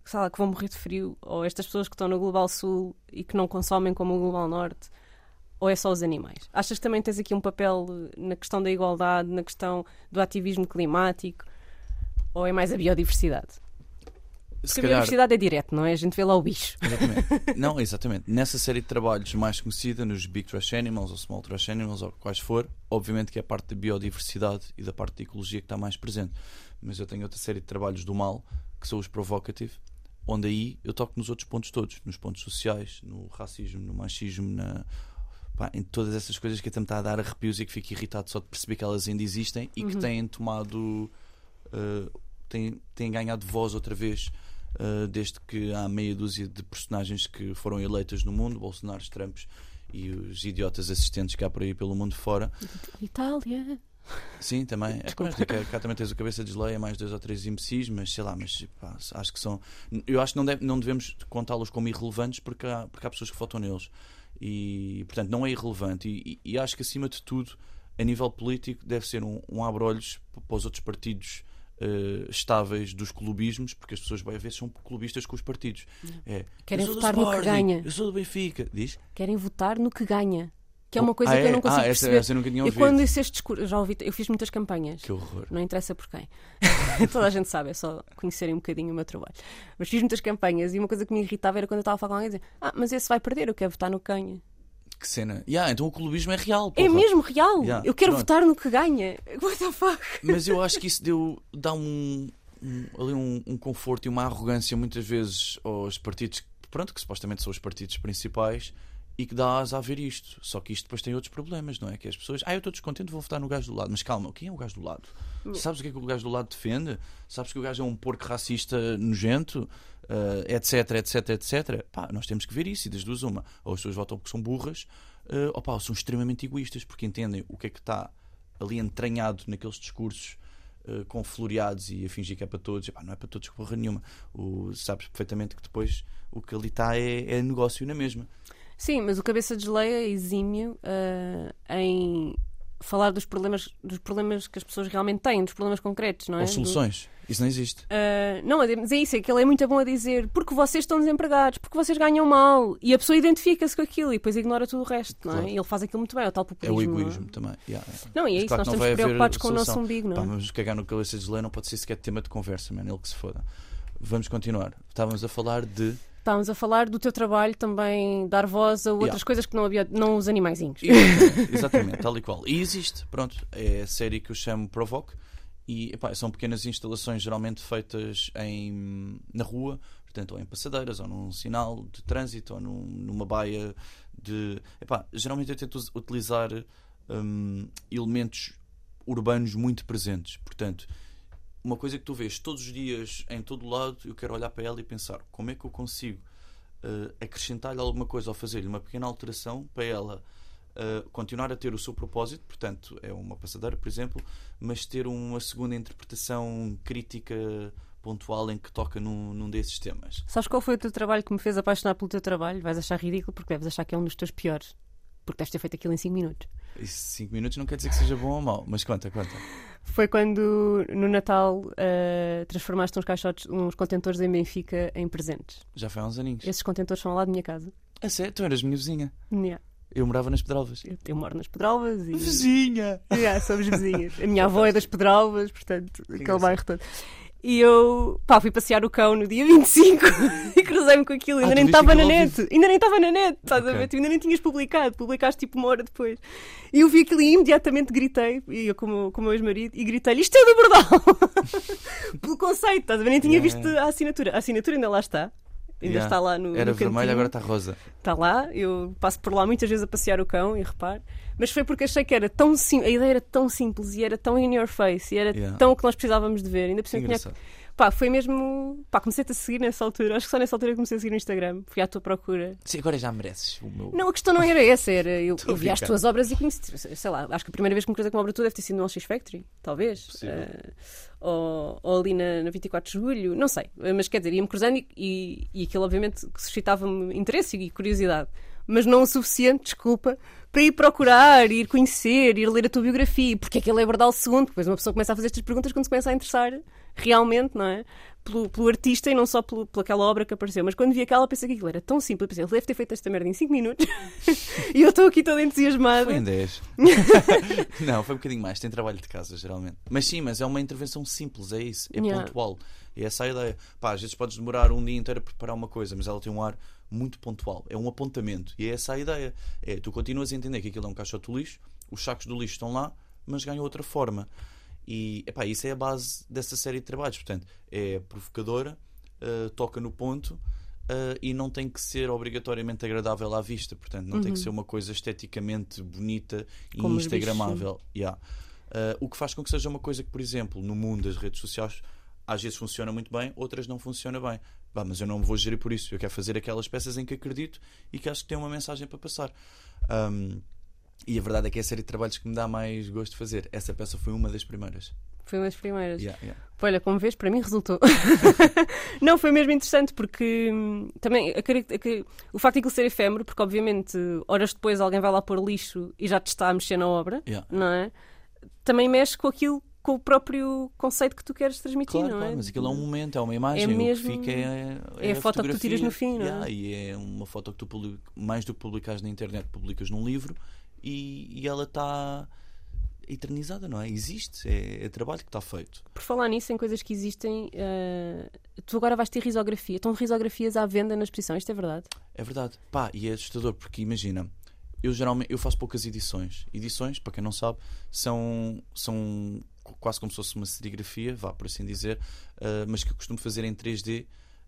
sei lá, que vão morrer de frio, ou estas pessoas que estão no Global Sul e que não consomem como o Global Norte, ou é só os animais? Achas que também tens aqui um papel eh, na questão da igualdade, na questão do ativismo climático, ou é mais a biodiversidade?
Se
Porque a
calhar,
biodiversidade é direto, não é? A gente vê lá o bicho.
Exatamente. (laughs) Não, exatamente. Nessa série de trabalhos mais conhecida, nos Big Trash Animals ou Small Trash Animals ou quais for, obviamente que é a parte da biodiversidade e da parte da ecologia que está mais presente. Mas eu tenho outra série de trabalhos do mal, que são os provocative, onde aí eu toco nos outros pontos todos, nos pontos sociais, no racismo, no machismo, na, pá, em todas essas coisas que até me está a dar arrepios e que fico irritado só de perceber que elas ainda existem e que têm tomado, uh, têm, têm ganhado voz outra vez Uh, desde que há meia dúzia de personagens que foram eleitas no mundo, Bolsonaro, Trumps e os idiotas assistentes que há por aí pelo mundo fora.
Itália.
Sim, também. É,
Desculpa.
mas, cá, cá também tens o cabeça de Leia, mais dois ou três imbecis, mas sei lá, mas pá, acho que são. Eu acho que não, deve- não devemos contá-los como irrelevantes porque há, porque há pessoas que votam neles. E portanto não é irrelevante. E, e- e acho que acima de tudo, a nível político, deve ser um, um abre-olhos para os outros partidos eh, estáveis dos clubismos, porque as pessoas bem, às vezes são clubistas com os partidos. É,
Querem votar no que
Sporting,
ganha.
Eu sou do Benfica. Diz?
Querem votar no que ganha. Que é uma
Oh,
coisa
ah,
que eu
é?
não consigo
ah,
perceber.
essa eu nunca tinha
E
ouvido.
quando esse este discurso, eu já ouvi, eu fiz muitas campanhas.
Que horror.
Não interessa por quem. (laughs) Toda a gente sabe, é só conhecerem um bocadinho o meu trabalho. Mas fiz muitas campanhas e uma coisa que me irritava era quando eu estava a falar com alguém e dizer: Ah, mas esse vai perder, eu quero votar no que ganha.
Que cena. Yeah, então o clubismo é real.
É
porra.
mesmo real!
Yeah,
eu quero
pronto.
votar no que ganha. (laughs) What the fuck?
Mas eu acho que isso deu, dá um, um- ali um, um conforto e uma arrogância muitas vezes aos partidos, pronto, que supostamente são os partidos principais e que dá asa a ver isto. Só que isto depois tem outros problemas, não é? Que as pessoas, ah, eu estou descontente, vou votar no gajo do lado. Mas calma, quem é o gajo do lado? Sabes o que é que o gajo do lado defende? Sabes que o gajo é um porco racista nojento? Uh, etc, etc, etc. Pá, nós temos que ver isso e das duas uma. Ou as pessoas votam porque são burras, uh, ou pá, são extremamente egoístas porque entendem o que é que está ali entranhado naqueles discursos uh, com floreados e a fingir que é para todos. Epá, não é para todos porra nenhuma. O, sabes perfeitamente que depois o que ali está é, é negócio na mesma.
Sim, mas o cabeça de geleia é exímio uh, em falar dos problemas, dos problemas que as pessoas realmente têm, dos problemas concretos, não é?
Ou soluções. Do... Isso não existe.
Uh, não, mas é isso, é que ele é muito bom a dizer porque vocês estão desempregados, porque vocês ganham mal e a pessoa identifica-se com aquilo e depois ignora tudo o resto, não é? E ele faz aquilo muito bem, é o tal populismo.
É o egoísmo é? também. Yeah,
yeah. Não, e é isso, claro nós estamos preocupados com o nosso umbigo, não é? Pá,
mas cagar no cabeça de lei não pode ser sequer tema de conversa, mano, ele que se foda. Vamos continuar. Estávamos a falar de.
Estávamos a falar do teu trabalho também, dar voz a outras yeah. coisas que não havia, não os animaizinhos.
Exatamente, (laughs) exatamente, tal e qual. E existe, pronto, é a série que eu chamo Provoke e epá, são pequenas instalações geralmente feitas em, na rua, portanto, ou em passadeiras, ou num sinal de trânsito, ou num, numa baia de. Epá, geralmente eu tento utilizar um, elementos urbanos muito presentes. Portanto, uma coisa que tu vês todos os dias em todo lado, eu quero olhar para ela e pensar como é que eu consigo uh, acrescentar-lhe alguma coisa ou fazer-lhe uma pequena alteração para ela uh, continuar a ter o seu propósito, portanto, é uma passadeira, por exemplo, mas ter uma segunda interpretação crítica pontual em que toca num, num desses temas.
Sabes qual foi o teu trabalho que me fez apaixonar pelo teu trabalho? Vais achar ridículo porque deves achar que é um dos teus piores. Porque deves ter feito aquilo em 5 minutos.
5 minutos não quer dizer que seja bom ou mau, mas conta, conta.
Foi quando no Natal uh, transformaste uns caixotes, uns contentores em Benfica em presentes.
Já foi há uns aninhos.
Esses contentores são lá da minha casa.
A sério? Tu eras minha vizinha?
Yeah.
Eu morava nas Pedralvas.
Eu, eu moro nas Pedralvas e.
Vizinha!
Yeah, somos vizinhas. A minha (laughs) avó é das Pedralvas, portanto, que aquele bairro todo. E eu, pá, fui passear o cão no dia (laughs) 25 (laughs) e cruzei-me com aquilo. Ainda ah, nem estava na net. Ainda nem estava na net, estás okay. a ver? Tu ainda nem tinhas publicado. Publicaste tipo uma hora depois. E eu vi aquilo e imediatamente gritei, e eu com o meu ex-marido, e gritei-lhe: Isto é do Bordal! (laughs) Pelo conceito, estás a ver? Nem tinha yeah. visto a assinatura. A assinatura ainda lá está. Ainda yeah. está lá no.
Era
no
vermelho, agora está rosa.
Está lá, eu passo por lá muitas vezes a passear o cão e reparo. Mas foi porque achei que era tão simples, a ideia era tão simples e era tão in your face e era yeah. tão o que nós precisávamos de ver. Ainda por cima tinha Pá, foi mesmo. Pá, comecei-te a seguir nessa altura. Acho que só nessa altura comecei a seguir no Instagram. Fui à tua procura.
Sim, agora já mereces o meu.
Não, a questão não era essa. Era eu, eu vi as tuas obras e conheci. Sei lá, acho que a primeira vez que me cruzei com uma obra tua deve ter sido no LX Factory, talvez. Uh, ou, ou, ali na, na 24 de julho, não sei. Mas quer dizer, ia-me cruzando e, e, e aquilo, obviamente, suscitava-me interesse e curiosidade. Mas não o suficiente, desculpa, para ir procurar, ir conhecer, ir ler a tua biografia. Porque é que ele é Bardal II? Depois uma pessoa começa a fazer estas perguntas quando se começa a interessar realmente, não é? Pelo, pelo artista e não só pelo, pelaquela obra que apareceu. Mas quando vi aquela, pensei que aquilo era tão simples. Pensei, ele deve ter feito esta merda em 5 minutos (laughs) e eu estou aqui toda entusiasmada.
Foi em 10. (laughs) não, foi um bocadinho mais. Tem trabalho de casa, geralmente. Mas sim, mas é uma intervenção simples, é isso. É yeah. pontual. É essa a ideia. Pá, às vezes podes demorar um dia inteiro a preparar uma coisa, mas ela tem um ar muito pontual. É um apontamento. E é essa a ideia. É, tu continuas a entender que aquilo é um caixote do lixo, os sacos do lixo estão lá, mas ganham outra forma. E epá, isso é a base dessa série de trabalhos. Portanto, é provocadora, uh, toca no ponto uh, e não tem que ser obrigatoriamente agradável à vista. Portanto, não uhum. tem que uhum. ser uma coisa esteticamente bonita e Como instagramável. Yeah. Uh, o que faz com que seja uma coisa que, por exemplo, no mundo das redes sociais, às vezes funciona muito bem, outras não funciona bem. Bah, mas eu não me vou gerir por isso. Eu quero fazer aquelas peças em que acredito e que acho que tem uma mensagem para passar. Um, e a verdade é que é a série de trabalhos que me dá mais gosto de fazer. Essa peça foi uma das primeiras.
Foi uma das primeiras.
Yeah, yeah.
Olha, como vês, para mim resultou. (laughs) não, foi mesmo interessante porque hum, também o facto de aquilo ser efêmero, porque obviamente horas depois alguém vai lá pôr lixo e já te está a mexer na obra,
yeah.
não é? Também mexe com aquilo com o próprio conceito que tu queres transmitir,
claro,
não é?
Claro, mas aquilo é um momento, é uma imagem. É mesmo, o que fica é,
é, é a, a foto que tu tiras no fim, não
é? e é uma foto que tu mais do que publicas na internet, publicas num livro e, e ela está eternizada, não é? Existe, é, é trabalho que está feito.
Por falar nisso, em coisas que existem, uh, tu agora vais ter risografia. Estão risografias à venda na exposição, isto é verdade?
É verdade. Pá, e é assustador porque imagina, eu geralmente eu faço poucas edições. Edições, para quem não sabe, são, são quase como se fosse uma serigrafia, vá por assim dizer, uh, mas que eu costumo fazer em 3D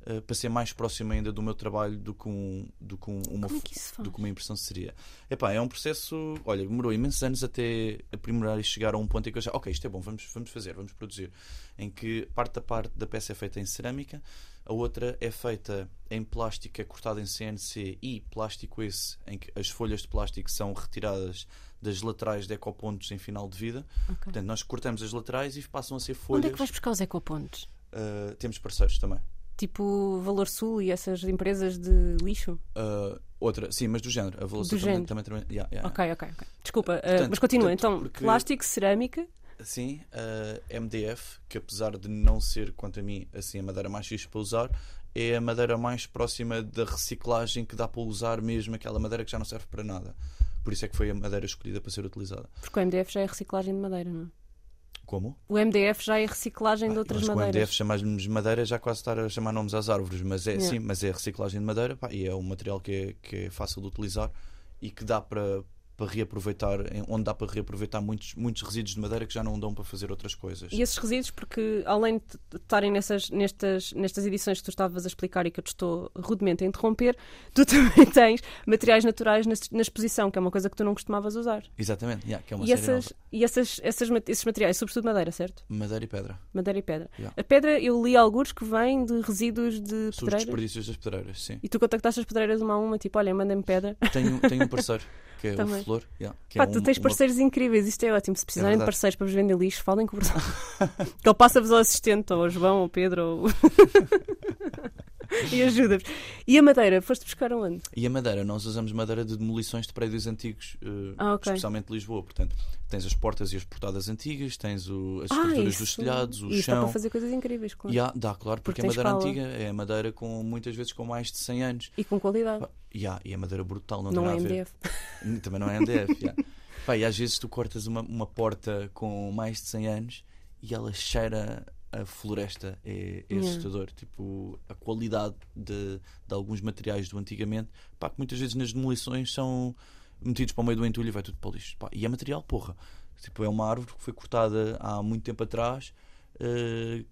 uh, para ser mais próximo ainda do meu trabalho do que, um, do que um, uma,
Como é que isso faz?
do que uma impressão seria. Epá, é um processo, olha, demorou imensos anos até aprimorar e chegar a um ponto em que eu já, ok, isto é bom, vamos, vamos fazer, vamos produzir. Em que parte da parte da peça é feita em cerâmica, a outra é feita em plástico, é cortada em CNC e plástico esse, em que as folhas de plástico são retiradas das laterais de ecopontos em final de vida.
Ok.
Portanto, nós cortamos as laterais e passam a ser
Onde
folhas.
é que vais buscar os ecopontos?
Uh, temos parceiros também.
Tipo Valor Sul e essas empresas de lixo?
Uh, outra, sim, mas do género. A Velocidade
Do género.
também, também, yeah, yeah,
Ok, ok, ok. Desculpa, uh,
Portanto,
mas continua.
portanto,
então,
porque-
plástico, cerâmica.
Sim, a MDF, que apesar de não ser, quanto a mim, assim, a madeira mais fixe para usar, é a madeira mais próxima da reciclagem que dá para usar mesmo aquela madeira que já não serve para nada. Por isso é que foi a madeira escolhida para ser utilizada.
Porque o MDF já é reciclagem de madeira, não é?
Como?
O MDF já é reciclagem de
Pá,
outras
que o
madeiras.
MDF chamar-nos madeira já quase estar a chamar nomes às árvores, mas é
Yeah.
sim, mas é reciclagem de madeira pá, e é um material que é, que é fácil de utilizar e que dá para, para reaproveitar, onde dá para reaproveitar muitos, muitos resíduos de madeira que já não dão para fazer outras coisas.
E esses resíduos, porque além de estarem nessas, nestas, nestas edições que tu estavas a explicar e que eu te estou rudemente a interromper, tu (laughs) também tens materiais naturais na, na exposição, que é uma coisa que tu não costumavas usar.
Exatamente, yeah, que é uma
E, essas,
nova.
e essas, essas, esses materiais, sobretudo madeira, certo?
Madeira e pedra.
Madeira e pedra.
Yeah.
A pedra, eu li alguns que vêm de resíduos de
os
pedreiras.
desperdícios das pedreiras, sim.
E tu contactaste as pedreiras uma a uma, tipo, olha, mandem-me pedra.
Tenho, tenho um parceiro, que é o (laughs) Flor. yeah, que
Pá,
é
tu
um-
tens
uma-
parceiros incríveis, isto é ótimo. Se precisarem de
verdade.
parceiros para vos vender lixo, falem com o Bruno. (laughs) que ele passa-vos ao assistente, ou ao João, ou ao Pedro, ou... (laughs) e ajuda-vos. E a madeira, foste buscar aonde?
E a madeira, nós usamos madeira de demolições de prédios antigos, eh,
Ah, ok.
especialmente de Lisboa. Portanto, tens as portas e as portadas antigas, tens o- as
Ah,
estruturas
isso.
dos telhados, o
e isso dá
chão.
para fazer coisas incríveis, claro.
Há, dá, claro,
Porque
porque, a madeira
escala.
antiga é a madeira com muitas vezes com mais de 100 anos.
E com qualidade.
Pá, E, a madeira brutal, não,
não
tem
é
nada a ver.
MDF.
Também não é MDF. yeah. Pá, e às vezes tu cortas uma, uma porta com mais de 100 anos e ela cheira a floresta. É, é
Yeah.
assustador. Tipo, a qualidade de, de alguns materiais do antigamente, pá, que muitas vezes nas demolições são metidos para o meio do entulho e vai tudo para o lixo. Pá, e é material, porra. Tipo, é uma árvore que foi cortada há muito tempo atrás eh,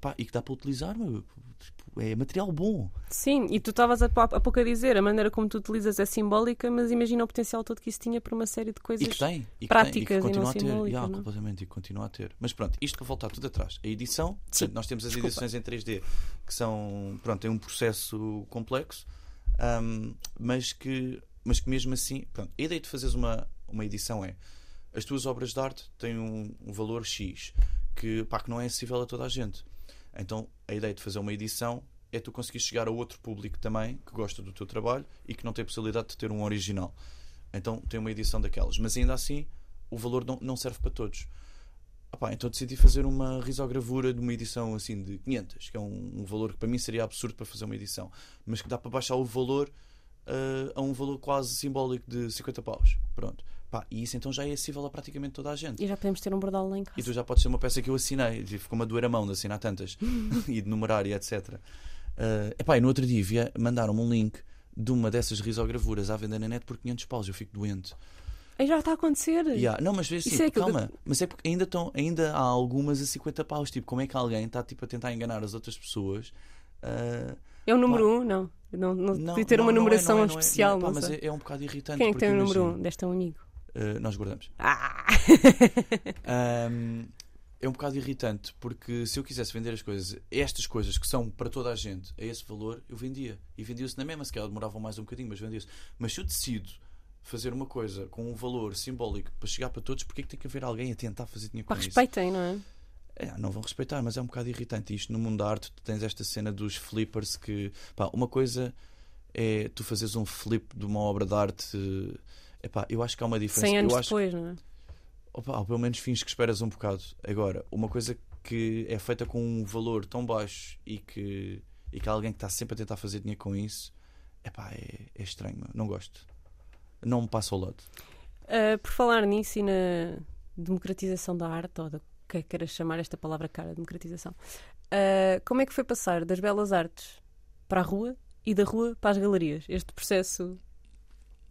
pá, e que dá para utilizar. Meu. Tipo, é material bom.
Sim, e tu estavas há pou- há pouco a dizer, a maneira como tu utilizas é simbólica, mas imagina o potencial todo que isso tinha para uma série de coisas.
E que tem. E que
práticas
tem,
e
e que continua
não
a ter.
simbólicas,
Yeah,
não?
completamente, e continua a ter. Mas pronto, isto para voltar tudo atrás. A edição, portanto, nós temos as
desculpa.
edições em 3D que são, pronto, tem um processo complexo, ahm, mas, que, mas que mesmo assim, pronto, a ideia de fazeres uma, uma edição é as tuas obras de arte têm um, um valor X que, pá, que não é acessível a toda a gente. Então a ideia de fazer uma edição é tu conseguir chegar a outro público também que gosta do teu trabalho e que não tem possibilidade de ter um original. Então tem uma edição daquelas. Mas ainda assim o valor não, serve para todos. Então decidi fazer uma risogravura de uma edição assim de 500, que é um, um valor que para mim seria absurdo para fazer uma edição, mas que dá para baixar o valor ah, a um valor quase simbólico de 50 paus. Pronto. Pá, e isso então já é acessível a praticamente toda a gente.
E já podemos ter um bordal lá em casa.
E tu já podes ser uma peça que eu assinei, e ficou-me a doer a mão de assinar tantas (laughs) e de numerar e etc. Uh, epá, e no outro dia via, mandaram-me um link de uma dessas risogravuras à venda na net por 500 paus. Eu fico doente.
Aí já está a acontecer.
Yeah, Não, mas assim,
é
calma, mas é porque ainda, estão, ainda há algumas a 50 paus. Tipo, como é que alguém está tipo, a tentar enganar as outras pessoas? Uh,
É o número
Pá.
um? Não. Não, não,
não,
ter
não,
uma
não é,
numeração
é, é,
especial.
Pá, mas é, é um bocado irritante.
Quem é que tem o número
imagina,
um? Deste é um amigo.
Uh, nós guardamos.
Ah! (laughs)
Um, é um bocado irritante porque se eu quisesse vender as coisas, estas coisas que são para toda a gente a esse valor, eu vendia. E vendia-se na mesma, se calhar demoravam mais um bocadinho, mas vendia-se. Mas se eu decido fazer uma coisa com um valor simbólico para chegar para todos, porque é que tem que haver alguém a tentar fazer dinheiro com isso?
respeitem, não é?
É, não vão respeitar, mas é um bocado irritante. Isto no mundo da arte, tu tens esta cena dos flippers que. Pá, uma coisa é tu fazeres um flip de uma obra de arte. Epá, eu acho que há uma diferença.
100 anos
eu acho
depois, não é?
Opa, ou pelo menos fins que esperas um bocado. Agora, uma coisa que é feita com um valor tão baixo e que, e que há alguém que está sempre a tentar fazer dinheiro com isso, epá, é, é estranho, não gosto. Não me passa ao lado.
Ah, por falar nisso e na democratização da arte, ou da que queiras chamar esta palavra cara, democratização, ah, como é que foi passar das belas artes para a rua e da rua para as galerias? Este processo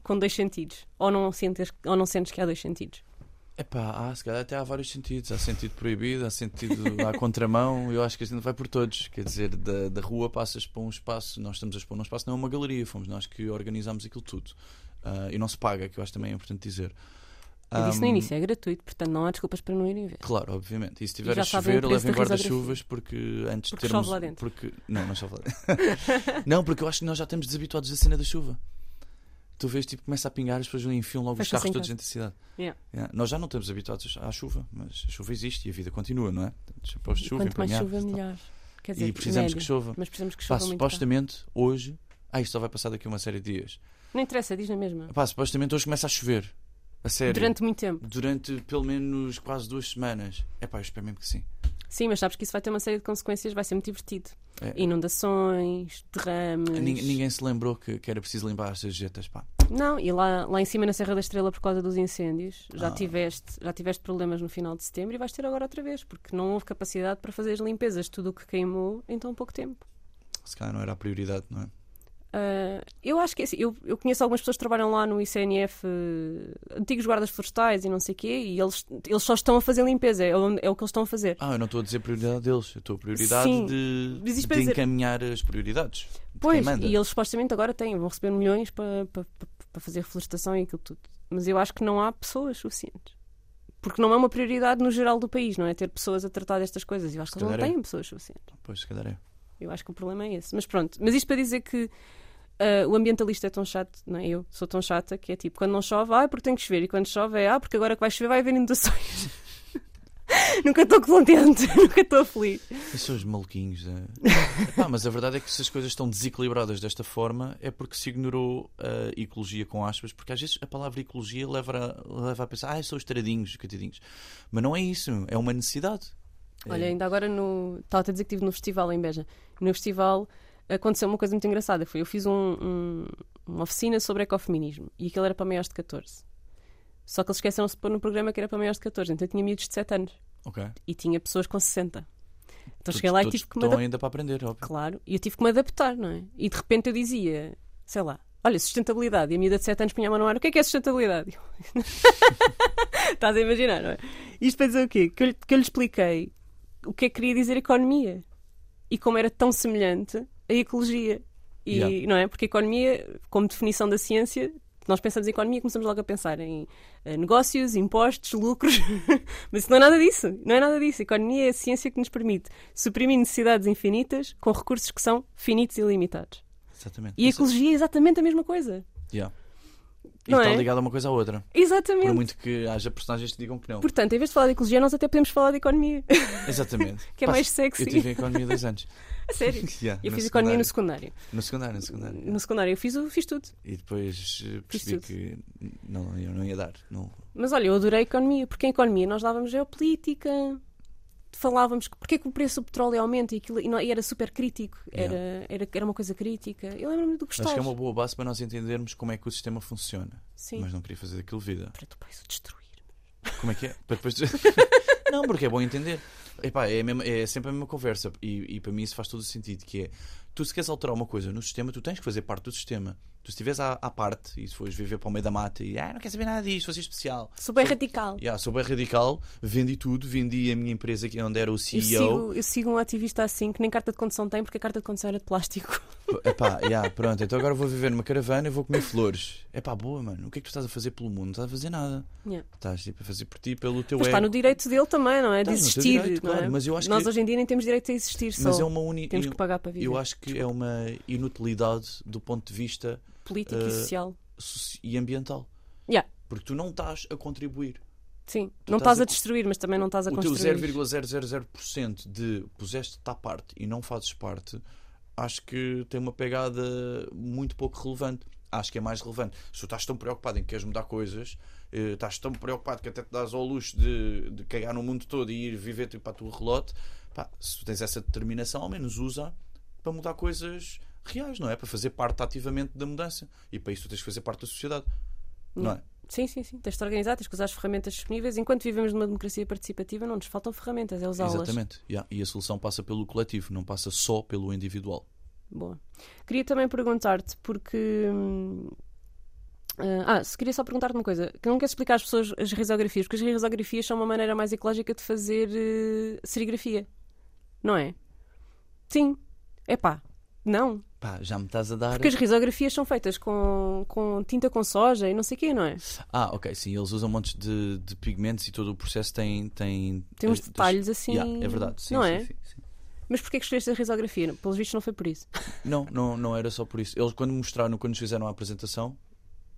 com dois sentidos? Ou não sentes, ou não sentes que há dois sentidos?
Epá, há, se calhar até há vários sentidos. Há sentido proibido, há sentido à (laughs) contramão. Eu acho que a gente vai por todos. Quer dizer, da, da rua passas para um espaço, nós estamos a expor num espaço, não é uma galeria, fomos nós que organizámos aquilo tudo. Ah, e não se paga, que eu acho também é importante dizer.
Eu disse no início, é gratuito, portanto não há desculpas para não irem ver.
Claro, obviamente. E se estiver a chover, levem
da
guarda-chuvas porque antes
Porque
de termos.
chove lá dentro.
Porque... Não, não chove lá (laughs) dentro. não, porque eu acho que nós já estamos desabituados da cena da chuva. Tu vês, tipo, começa a pingar, as pessoas enfiam logo os
Fecha-se
carros todos dentro da cidade.
Yeah.
Yeah. Nós já não estamos habituados à chuva, mas a chuva existe e a vida continua, não é? Chapéus de chuva,
Quanto mais chuva, melhor. Quer dizer,
E precisamos
médio,
que chova.
Mas precisamos que
Pá,
chova cá.
supostamente, hoje. Ah, isto só vai passar daqui a uma série de dias.
Não interessa, diz na mesma.
Pá, supostamente hoje começa a chover. A sério.
Durante muito tempo.
Durante pelo menos quase duas semanas. É pá, eu espero mesmo que sim.
Sim, mas sabes que isso vai ter uma série de consequências, vai ser muito divertido.
É.
Inundações, derrames.
Ninguém, ninguém se lembrou que, que era preciso limpar as sarjetas, pá.
Não, e lá, lá em cima na Serra da Estrela, por causa dos incêndios, já,
Ah.
tiveste, já tiveste problemas no final de setembro e vais ter agora outra vez, porque não houve capacidade para fazer as limpezas de tudo o que queimou em tão pouco tempo.
Se calhar não era a prioridade, não é?
Ah, eu acho que assim, eu, eu conheço algumas pessoas que trabalham lá no ICNF, eh, antigos guardas florestais e não sei o quê, e eles, eles só estão a fazer limpeza, é, o- é o que eles estão a fazer.
Ah, eu não estou a dizer prioridade deles, eu estou a prioridade
Sim,
de, de encaminhar as prioridades. de
Pois, e eles supostamente agora têm, vão receber milhões para, para, para- fazer reflorestação e aquilo tudo. Mas eu acho que não há pessoas suficientes. Porque não é uma prioridade no geral do país, não é? Ter pessoas a tratar destas coisas. Eu acho que eles não
é.
têm pessoas suficientes.
Pois, se calhar é.
Eu acho que o problema é esse. Mas pronto, mas isto para dizer que ah, o ambientalista é tão chato, não é? Eu sou tão chata que é tipo, quando não chove, ah, porque tem que chover. E quando chove, é ah, porque agora que vai chover vai haver inundações. (laughs) nunca estou contente, (laughs) nunca estou feliz.
Esses são os maluquinhos. É. Epá, mas a verdade é que se as coisas estão desequilibradas desta forma é porque se ignorou a ecologia com aspas, porque às vezes a palavra ecologia leva a, leva a pensar, ah, são os taradinhos, os coitadinhos. Mas não é isso, é uma necessidade. É-
Olha, ainda agora no. Estava a dizer que estive no festival em Beja. No festival aconteceu uma coisa muito engraçada. Foi eu fiz um- um- uma oficina sobre ecofeminismo e aquilo era para maiores de 14. Só que eles esqueceram-se de pôr no programa que era para maiores de 14. Então eu tinha miúdos de 7 anos
Ok.
e tinha pessoas com 60. Então cheguei lá e tive que me adaptar.
ainda para aprender, óbvio.
Claro, e eu tive que me adaptar, não é? E de repente eu dizia, sei lá, olha, sustentabilidade. E a miúda de 7 anos punha a mão no ar, o que é que é sustentabilidade? (laughs) Estás a imaginar, não é? Isto para dizer o quê? Que eu, que eu lhe expliquei o que é que queria dizer economia e como era tão semelhante à ecologia. E,
Yeah.
não é? Porque a economia, como definição da ciência, nós pensamos em economia, começamos logo a pensar em eh, negócios, impostos, lucros, (laughs) mas isso não é nada disso. Não é nada disso. A economia é a ciência que nos permite suprimir necessidades infinitas com recursos que são finitos e limitados.
Exatamente.
E a
Isso-
ecologia é exatamente a mesma coisa.
Yeah. E
Não
está
é?
ligado a uma coisa à outra.
Exatamente.
Por muito que haja personagens que digam que não.
Portanto, em vez de falar de ecologia, nós até podemos falar de economia, (laughs)
Exatamente.
que é
Pá,
mais sexy.
Eu tive economia dois anos. (laughs)
A sério. (laughs)
Yeah,
Eu fiz economia no
secundário. No secundário, no secundário.
No secundário eu fiz, o- fiz tudo.
E depois eh, percebi que não, eu não ia dar. Não...
Mas olha, eu adorei economia, porque em economia nós dávamos geopolítica, falávamos que porque é que o preço do petróleo aumenta e, aquilo, e, era super crítico, era, era, era uma coisa crítica. Eu lembro-me do
Acho
gostar.
que é uma boa base para nós entendermos como é que o sistema funciona.
Sim.
Mas não queria fazer daquilo vida.
Para depois o destruir.
Como é que é? Para depois... (laughs) não, porque é bom entender. Epá, é, a mesma- é sempre a mesma conversa. E, e para mim isso faz todo o sentido. Que é, tu se queres alterar uma coisa no sistema, tu tens que fazer parte do sistema. Tu se estiveres à, à parte e se fores viver para o meio da mata e ah, não quer saber nada disto, vou ser especial.
Sou bem
Sou-
radical.
Yeah, sou bem radical, vendi tudo, vendi a minha empresa que- onde era o
Eu
CEO.
sigo, eu sigo um ativista assim que nem carta de condução tem, porque a carta de condução era de plástico.
Epá, (laughs) yeah, pronto, então agora vou viver numa caravana e vou comer flores. Epá, boa, mano. O que é que tu estás a fazer pelo mundo? Não estás a fazer nada.
Yeah.
Estás tipo, a fazer por ti, pelo teu
Mas
ego.
está no direito dele também, não é? De existir.
direito,
é?
mas eu acho
Nós
que-
hoje em dia nem temos direito a existir
Mas
só.
é uma uni...
Temos
eu,
que pagar para viver.
eu acho que é uma inutilidade do ponto de vista
Político e
eh,
social.
soci- e ambiental.
Yeah.
Porque tu não estás a contribuir.
Sim.
tu
Não
estás a-
a destruir, mas também não estás a
o teu
construir.
0,000% de puseste-te à parte e não fazes parte, acho que tem uma pegada muito pouco relevante. Acho que é mais relevante. Se tu estás tão preocupado em que queres mudar coisas, eh, estás tão preocupado que até te dás ao luxo de, de cagar no mundo todo e ir viver tipo, para a tua relote, pá, se tu tens essa determinação, ao menos usa para mudar coisas reais, não é? Para fazer parte ativamente da mudança. E para isso tu tens que fazer parte da sociedade. Não é?
Sim, sim, sim. Tens de organizar, tens que usar as ferramentas disponíveis. Enquanto vivemos numa democracia participativa, não nos faltam ferramentas, é usá-las.
Exatamente. Yeah. E a solução passa pelo coletivo, não passa só pelo individual.
Boa. Queria também perguntar-te, porque hum, Ah, se queria só perguntar-te uma coisa, que não queres explicar às pessoas as risografias, porque as risografias são uma maneira mais ecológica de fazer eh, serigrafia, não é? Sim. Epá, não.
Pá, já me estás a dar.
Porque as risografias são feitas com, com tinta com soja e não sei o quê, não é?
Ah, ok, sim, eles usam montes de, de pigmentos e todo o processo tem. Tem,
Tem uns
eh,
detalhes assim.
Yeah, é verdade, sim,
não
sim,
é?
sim, sim.
Mas porquê que escolheste a risografia? Pelos vistos não foi por isso.
Não, não, não era só por isso. Eles, quando mostraram, quando nos fizeram a apresentação,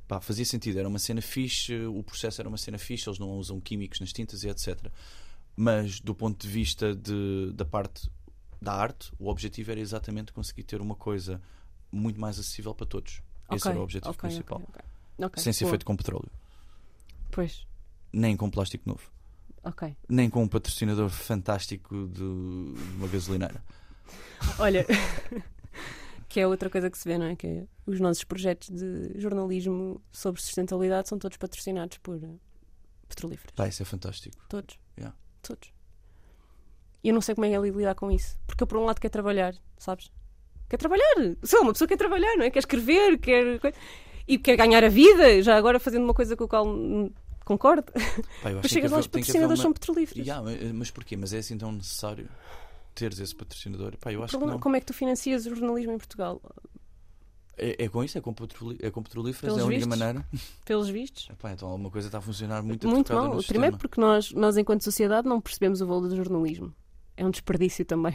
pá, fazia sentido. Era uma cena fixe, o processo era uma cena fixe, eles não usam químicos nas tintas e etc. Mas do ponto de vista de, da parte da arte, o objetivo era exatamente conseguir ter uma coisa muito mais acessível para todos. Esse
Ok,
era o objetivo
ok,
principal.
ok, ok. Ok,
Sem ser
boa.
feito com petróleo,
Pois,
nem com plástico novo,
ok.
nem com um patrocinador fantástico de uma gasolineira.
Olha, (laughs) que é outra coisa que se vê, não é? Que os nossos projetos de jornalismo sobre sustentabilidade são todos patrocinados por eh, petrolíferos.
Pá, isso é fantástico.
Todos.
Yeah.
Todos. E eu não sei como é que é lidar com isso. Porque eu, por um lado, quero trabalhar, sabes? Quer trabalhar. Sou uma pessoa que quer trabalhar, não é? Quer escrever, quer. E quer ganhar a vida, já agora fazendo uma coisa com a qual concordo. (laughs)
Acho
Mas chegas lá, os patrocinadores
uma-
são petrolíferos.
Ya, mas- mas porquê? Mas é assim tão necessário teres esse patrocinador? Pá, eu acho que
problema-
não.
Como é que tu financias o jornalismo em Portugal?
É, é com isso? É com, petroli- é com petrolíferos?
Pelos
é a única
vistos.
maneira? (laughs)
Pelos vistos?
Epá, então alguma coisa está a funcionar muito
Muito mal. Primeiro porque nós, nós, enquanto sociedade, não percebemos o valor do jornalismo. É um desperdício também.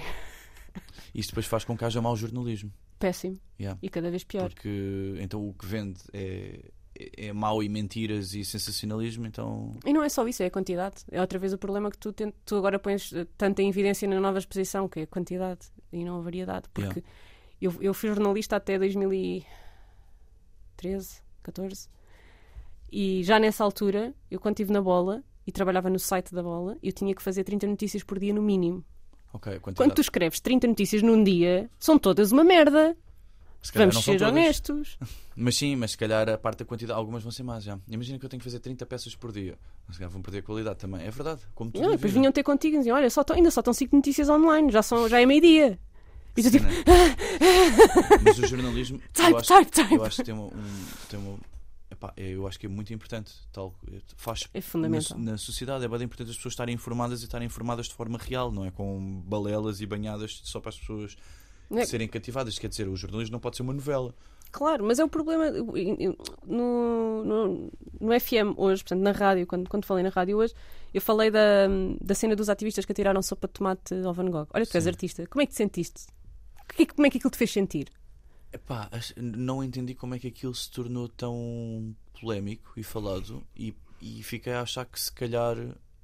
Isso depois faz com que haja mau jornalismo.
Péssimo.
Ya.
E cada vez pior.
Porque então o que vende é, é, mau e mentiras e sensacionalismo, então.
E não é só isso, é a quantidade. É outra vez o problema que tu, ten- tu agora pões eh, tanta em evidência na nova exposição, que é a quantidade e não a variedade. Porque eu, eu fui jornalista até 2013, 14, e já nessa altura, eu quando estive na bola e trabalhava no site da bola, eu tinha que fazer 30 notícias por dia no mínimo.
Ok, a quantidade.
Quando tu escreves 30 notícias num dia, são todas uma merda.
Se calhar
Vamos ser honestos. (laughs)
Mas sim, mas se calhar a parte da quantidade, algumas vão ser más já. Imagina que eu tenho que fazer 30 peças por dia. Se calhar vão perder a qualidade também. É verdade. Como tudo
Não, depois vinham ter contigo e diziam: Olha, só ainda só estão 5 notícias online, já, são, já é meio-dia. E tu tipo,
né? (laughs) Mas o jornalismo, eu
type,
acho,
type, type.
eu acho que tem uma, um, tem uma epá, é- eu acho que é muito importante, tal, faz
É
na,
fundamental.
na sociedade é bem importante as pessoas estarem informadas e estarem informadas de forma real, não é com balelas e banhadas só para as pessoas
é-
serem cativadas. Quer dizer, o jornalismo não pode ser uma novela.
Claro, mas é o problema no, no, no FM hoje, portanto, na rádio, quando, quando falei na rádio hoje, eu falei da, da cena dos ativistas que atiraram sopa de tomate ao Van Gogh. Olha, tu és
Sim.
artista, como é que te sentiste? Como é que aquilo te fez sentir?
Epá, não entendi como é que aquilo se tornou tão polémico e falado e, e fiquei a achar que se calhar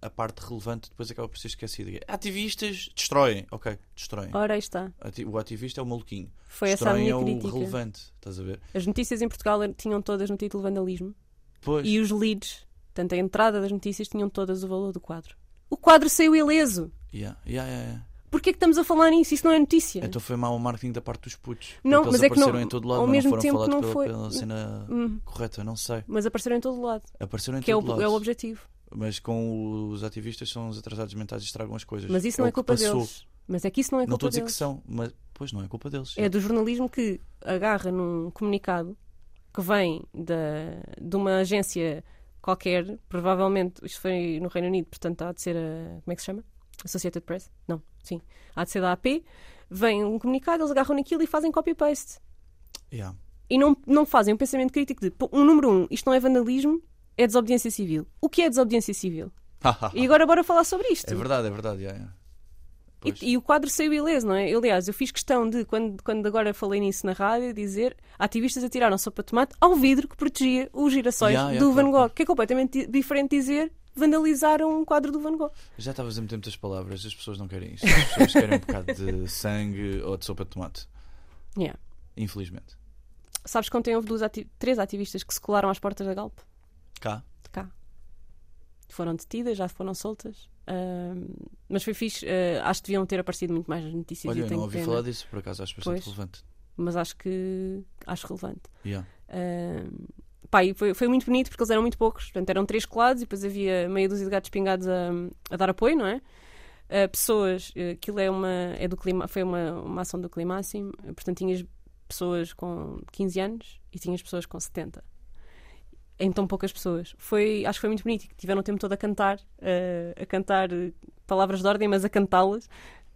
a parte relevante depois acaba por ser esquecida. Ativistas destroem, ok, destroem.
Ora, aí está.
O ativista é o maluquinho.
Foi essa a
Destroem
minha
é o
crítica.
relevante, estás a ver?
As notícias em Portugal tinham todas no título vandalismo
Pois,
e os leads, portanto, a entrada das notícias tinham todas o valor do quadro. O quadro saiu ileso.
yeah, yeah, yeah, yeah.
Porquê que estamos a falar nisso? Isso não é notícia.
Então foi mau o marketing da parte dos putos.
Não, mas
eles
é que não-
apareceram em todo lado,
ao
mas
mesmo
não foram
tempo
falados
não foi-
pela cena
Hum,
correta, não sei.
mas apareceram em todo lado.
Apareceram em
Que é
todo
o,
lado.
é o objetivo.
Mas com os ativistas são os atrasados mentais e estragam as coisas.
Mas isso
É
não é culpa deles. Mas é que isso não é
Não estou
culpa
a dizer que
deles.
são, mas pois não é culpa deles.
É do jornalismo que agarra num comunicado que vem da, de uma agência qualquer, provavelmente, isto foi no Reino Unido, portanto há de ser a. Como é que se chama? Associated Press? Não, sim. Há de ser da AP. Vem um comunicado, eles agarram naquilo e fazem copy-paste.
Yeah.
E não, não fazem um pensamento crítico de, um número um, isto não é vandalismo, é desobediência civil. O que é desobediência civil? (laughs) E agora bora falar sobre isto.
é verdade, é verdade. yeah, yeah.
E, e o quadro saiu ileso, não é? Eu, aliás, eu fiz questão de, quando, quando agora falei nisso na rádio, dizer ativistas atiraram sopa de tomate ao vidro que protegia os girassóis
Yeah,
do
claro,
Van Gogh, que é completamente di- diferente dizer vandalizaram um quadro do Van Gogh.
Já estavas a meter muitas palavras, as pessoas não querem isso. As pessoas querem um bocado de sangue ou de sopa de tomate.
Yeah.
Infelizmente.
Sabes que ontem houve duas ati- três ativistas que se colaram às portas da Galp?
Cá.
Cá. Foram detidas, já foram soltas. Ahm, mas foi fixe. ah, acho que deviam ter aparecido muito mais notícias.
Olha, eu não ouvi
pena,
falar disso, por acaso acho bastante
Pois.
relevante.
Mas acho que acho relevante.
Yeah.
Ahm, pá, e foi, foi muito bonito porque eles eram muito poucos. Portanto, eram três colados e depois havia meia dúzia de gatos pingados a, a dar apoio, não é? Ah, pessoas, eh, aquilo é uma, é do clima, foi uma, uma ação do Climáximo, portanto, tinhas pessoas com 15 anos e tinhas pessoas com 70. em tão poucas pessoas. Foi, acho que foi muito bonito. Tiveram o tempo todo a cantar, uh, a cantar palavras de ordem, mas a cantá-las,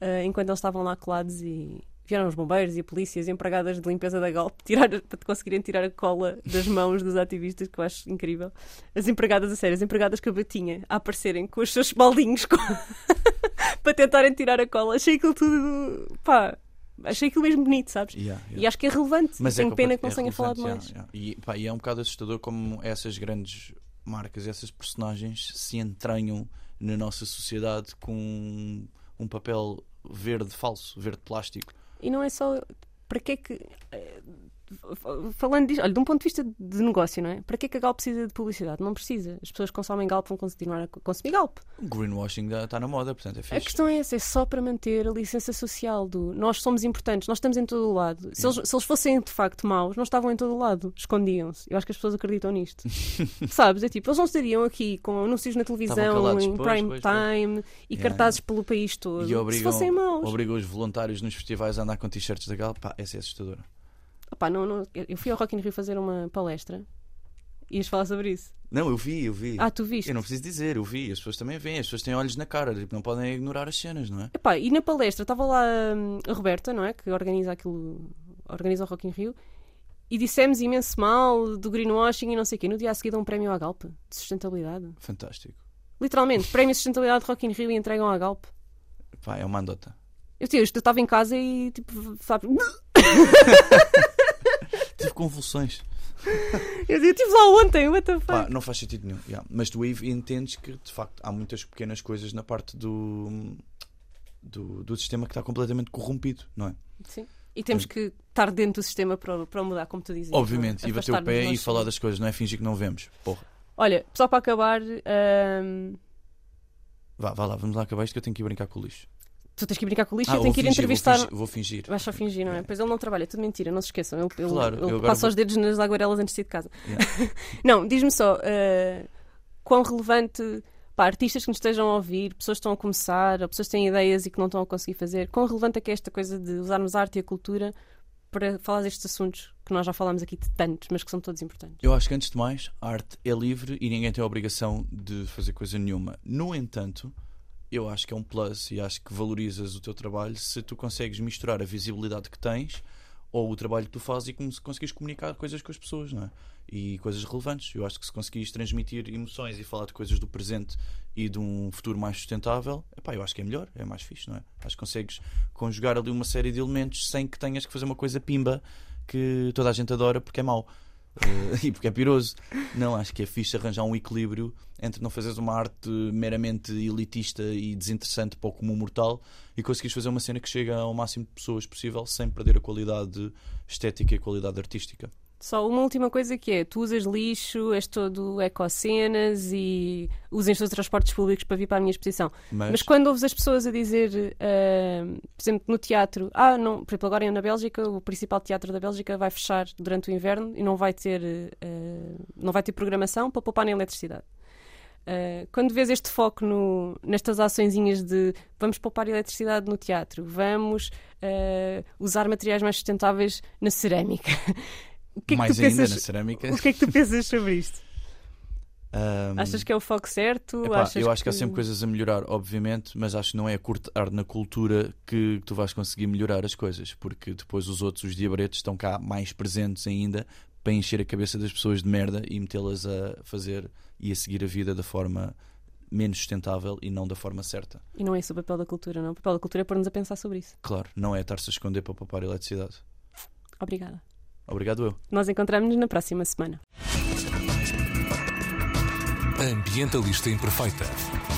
uh, enquanto eles estavam lá colados e vieram os bombeiros e a polícia, as empregadas de limpeza da Galp, tirar, (laughs) para conseguirem tirar a cola das mãos dos ativistas, que eu acho incrível. As empregadas, a sério, as empregadas que eu batinha a aparecerem com os seus baldinhos com... (laughs) para tentarem tirar a cola. Achei aquilo tudo. pá. Achei aquilo mesmo bonito, sabes?
Yeah, yeah.
E acho que é relevante.
Mas
Tenho
é
pena que não
é
tenha falado mais.
yeah, yeah. E, pá, e é um bocado assustador como essas grandes marcas, essas personagens se entranham na nossa sociedade com um papel verde falso, verde plástico.
E não é só. Para que é que. Falando disto, olha, de um ponto de vista de negócio, não é? Para que é que a Galp precisa de publicidade? Não precisa. As pessoas que consomem Galp vão continuar a consumir Galp.
O greenwashing está na moda, portanto é
A
fixe.
questão é essa, é só para manter a licença social do nós somos importantes, nós estamos em todo o lado. Se eles, se eles fossem de facto maus, não estavam em todo o lado, escondiam-se. Eu acho que as pessoas acreditam nisto. (laughs) Sabes? É tipo, eles não estariam aqui com anúncios na televisão,
calados,
em
pois,
prime
pois, pois.
time e
Yeah,
cartazes pelo país todo.
E
Se
obrigam,
fossem maus.
obrigam os voluntários nos festivais a andar com t-shirts da Galp. Pá, essa é assustadora.
Opá, não, não, eu fui ao Rock in Rio fazer uma palestra. Ias falar sobre isso.
Não, eu vi, eu vi.
Ah, tu viste?
Eu não preciso dizer, eu vi. As pessoas também veem, as pessoas têm olhos na cara, tipo, não podem ignorar as cenas, não é?
Epá, e na palestra estava lá hum, a Roberta, não é? Que organiza aquilo, organiza o Rock in Rio, e dissemos imenso mal do greenwashing e não sei o quê. No dia a seguir dão um prémio à Galp de sustentabilidade.
Fantástico.
Literalmente, prémio de sustentabilidade de Rock in Rio e entregam à Galp.
Pá, é uma andota.
Eu eu estava em casa e tipo, sabes? (laughs)
Convulsões.
Eu estive lá ontem, what the fuck?
Pá, não faz sentido nenhum. yeah. Mas tu aí entendes que, de facto, há muitas pequenas coisas na parte do, do, do sistema que está completamente corrompido, não é?
Sim. E temos que estar dentro do sistema para, para mudar, como tu dizias.
Obviamente,
não
e bater o pé e falar das coisas, não é fingir que não vemos. Porra.
Olha, só para acabar, hum,
Vá, vá lá, vamos lá acabar isto que eu tenho que ir brincar com o lixo.
Tu tens que brincar com o lixo
Ah,
e eu tenho que ir
fingir,
entrevistar.
Vou fingir, vou fingir.
Vais só fingir, não é?
Yeah.
Pois ele não trabalha, é tudo mentira, não se esqueçam. Ele, ele,
Claro,
ele passa
vou-
os dedos nas aguarelas antes de sair de casa.
Yeah. (laughs)
Não, diz-me só, eh, quão relevante, pá, artistas que nos estejam a ouvir, pessoas que estão a começar, ou pessoas que têm ideias e que não estão a conseguir fazer, quão relevante é que é esta coisa de usarmos a arte e a cultura para falar destes assuntos que nós já falámos aqui de tantos, mas que são todos importantes.
Eu acho que antes de mais, a arte é livre e ninguém tem a obrigação de fazer coisa nenhuma. No entanto, eu acho que é um plus e acho que valorizas o teu trabalho se tu consegues misturar a visibilidade que tens ou o trabalho que tu fazes e como se conseguires comunicar coisas com as pessoas, não é? E coisas relevantes. Eu acho que se conseguires transmitir emoções e falar de coisas do presente e de um futuro mais sustentável, epá, eu acho que é melhor, é mais fixe, não é? Acho que consegues conjugar ali uma série de elementos sem que tenhas que fazer uma coisa pimba que toda a gente adora porque é mau. Eh, (laughs) e porque é piroso. Não, acho que é fixe arranjar um equilíbrio entre não fazeres uma arte meramente elitista e desinteressante para o comum mortal e conseguires fazer uma cena que chega ao máximo de pessoas possível sem perder a qualidade estética e a qualidade artística.
Só uma última coisa que é, tu usas lixo, és todo ecocenas e usas os transportes públicos para vir para a minha exposição.
Mas,
Mas quando ouves as pessoas a dizer, ah, por exemplo, no teatro, ah, não, por exemplo, agora na Bélgica, o principal teatro da Bélgica vai fechar durante o inverno e não vai ter, ah, não vai ter programação para poupar na eletricidade. Ah, quando vês este foco no- nestas açõezinhas de vamos poupar eletricidade no teatro, vamos usar materiais mais sustentáveis na cerâmica, (laughs) o que é que
mais
tu
ainda
pensas?
na cerâmica.
O que é que tu pensas sobre isto?
ahm,
Achas que é o foco certo?
Epá,
Achas
eu acho que há sempre coisas a melhorar, obviamente, mas acho que não é a cortar na cultura que tu vais conseguir melhorar as coisas, porque depois os outros, os diabretes, estão cá mais presentes ainda para encher a cabeça das pessoas de merda e metê-las a fazer e a seguir a vida da forma menos sustentável e não da forma certa.
E não é esse o papel da cultura, não. O papel da cultura é pôr-nos a pensar sobre isso.
Claro, não é estar-se a esconder para poupar eletricidade.
Obrigada.
Obrigado eu.
Nós encontramos-nos na próxima semana.
Ambientalista Imperfeita.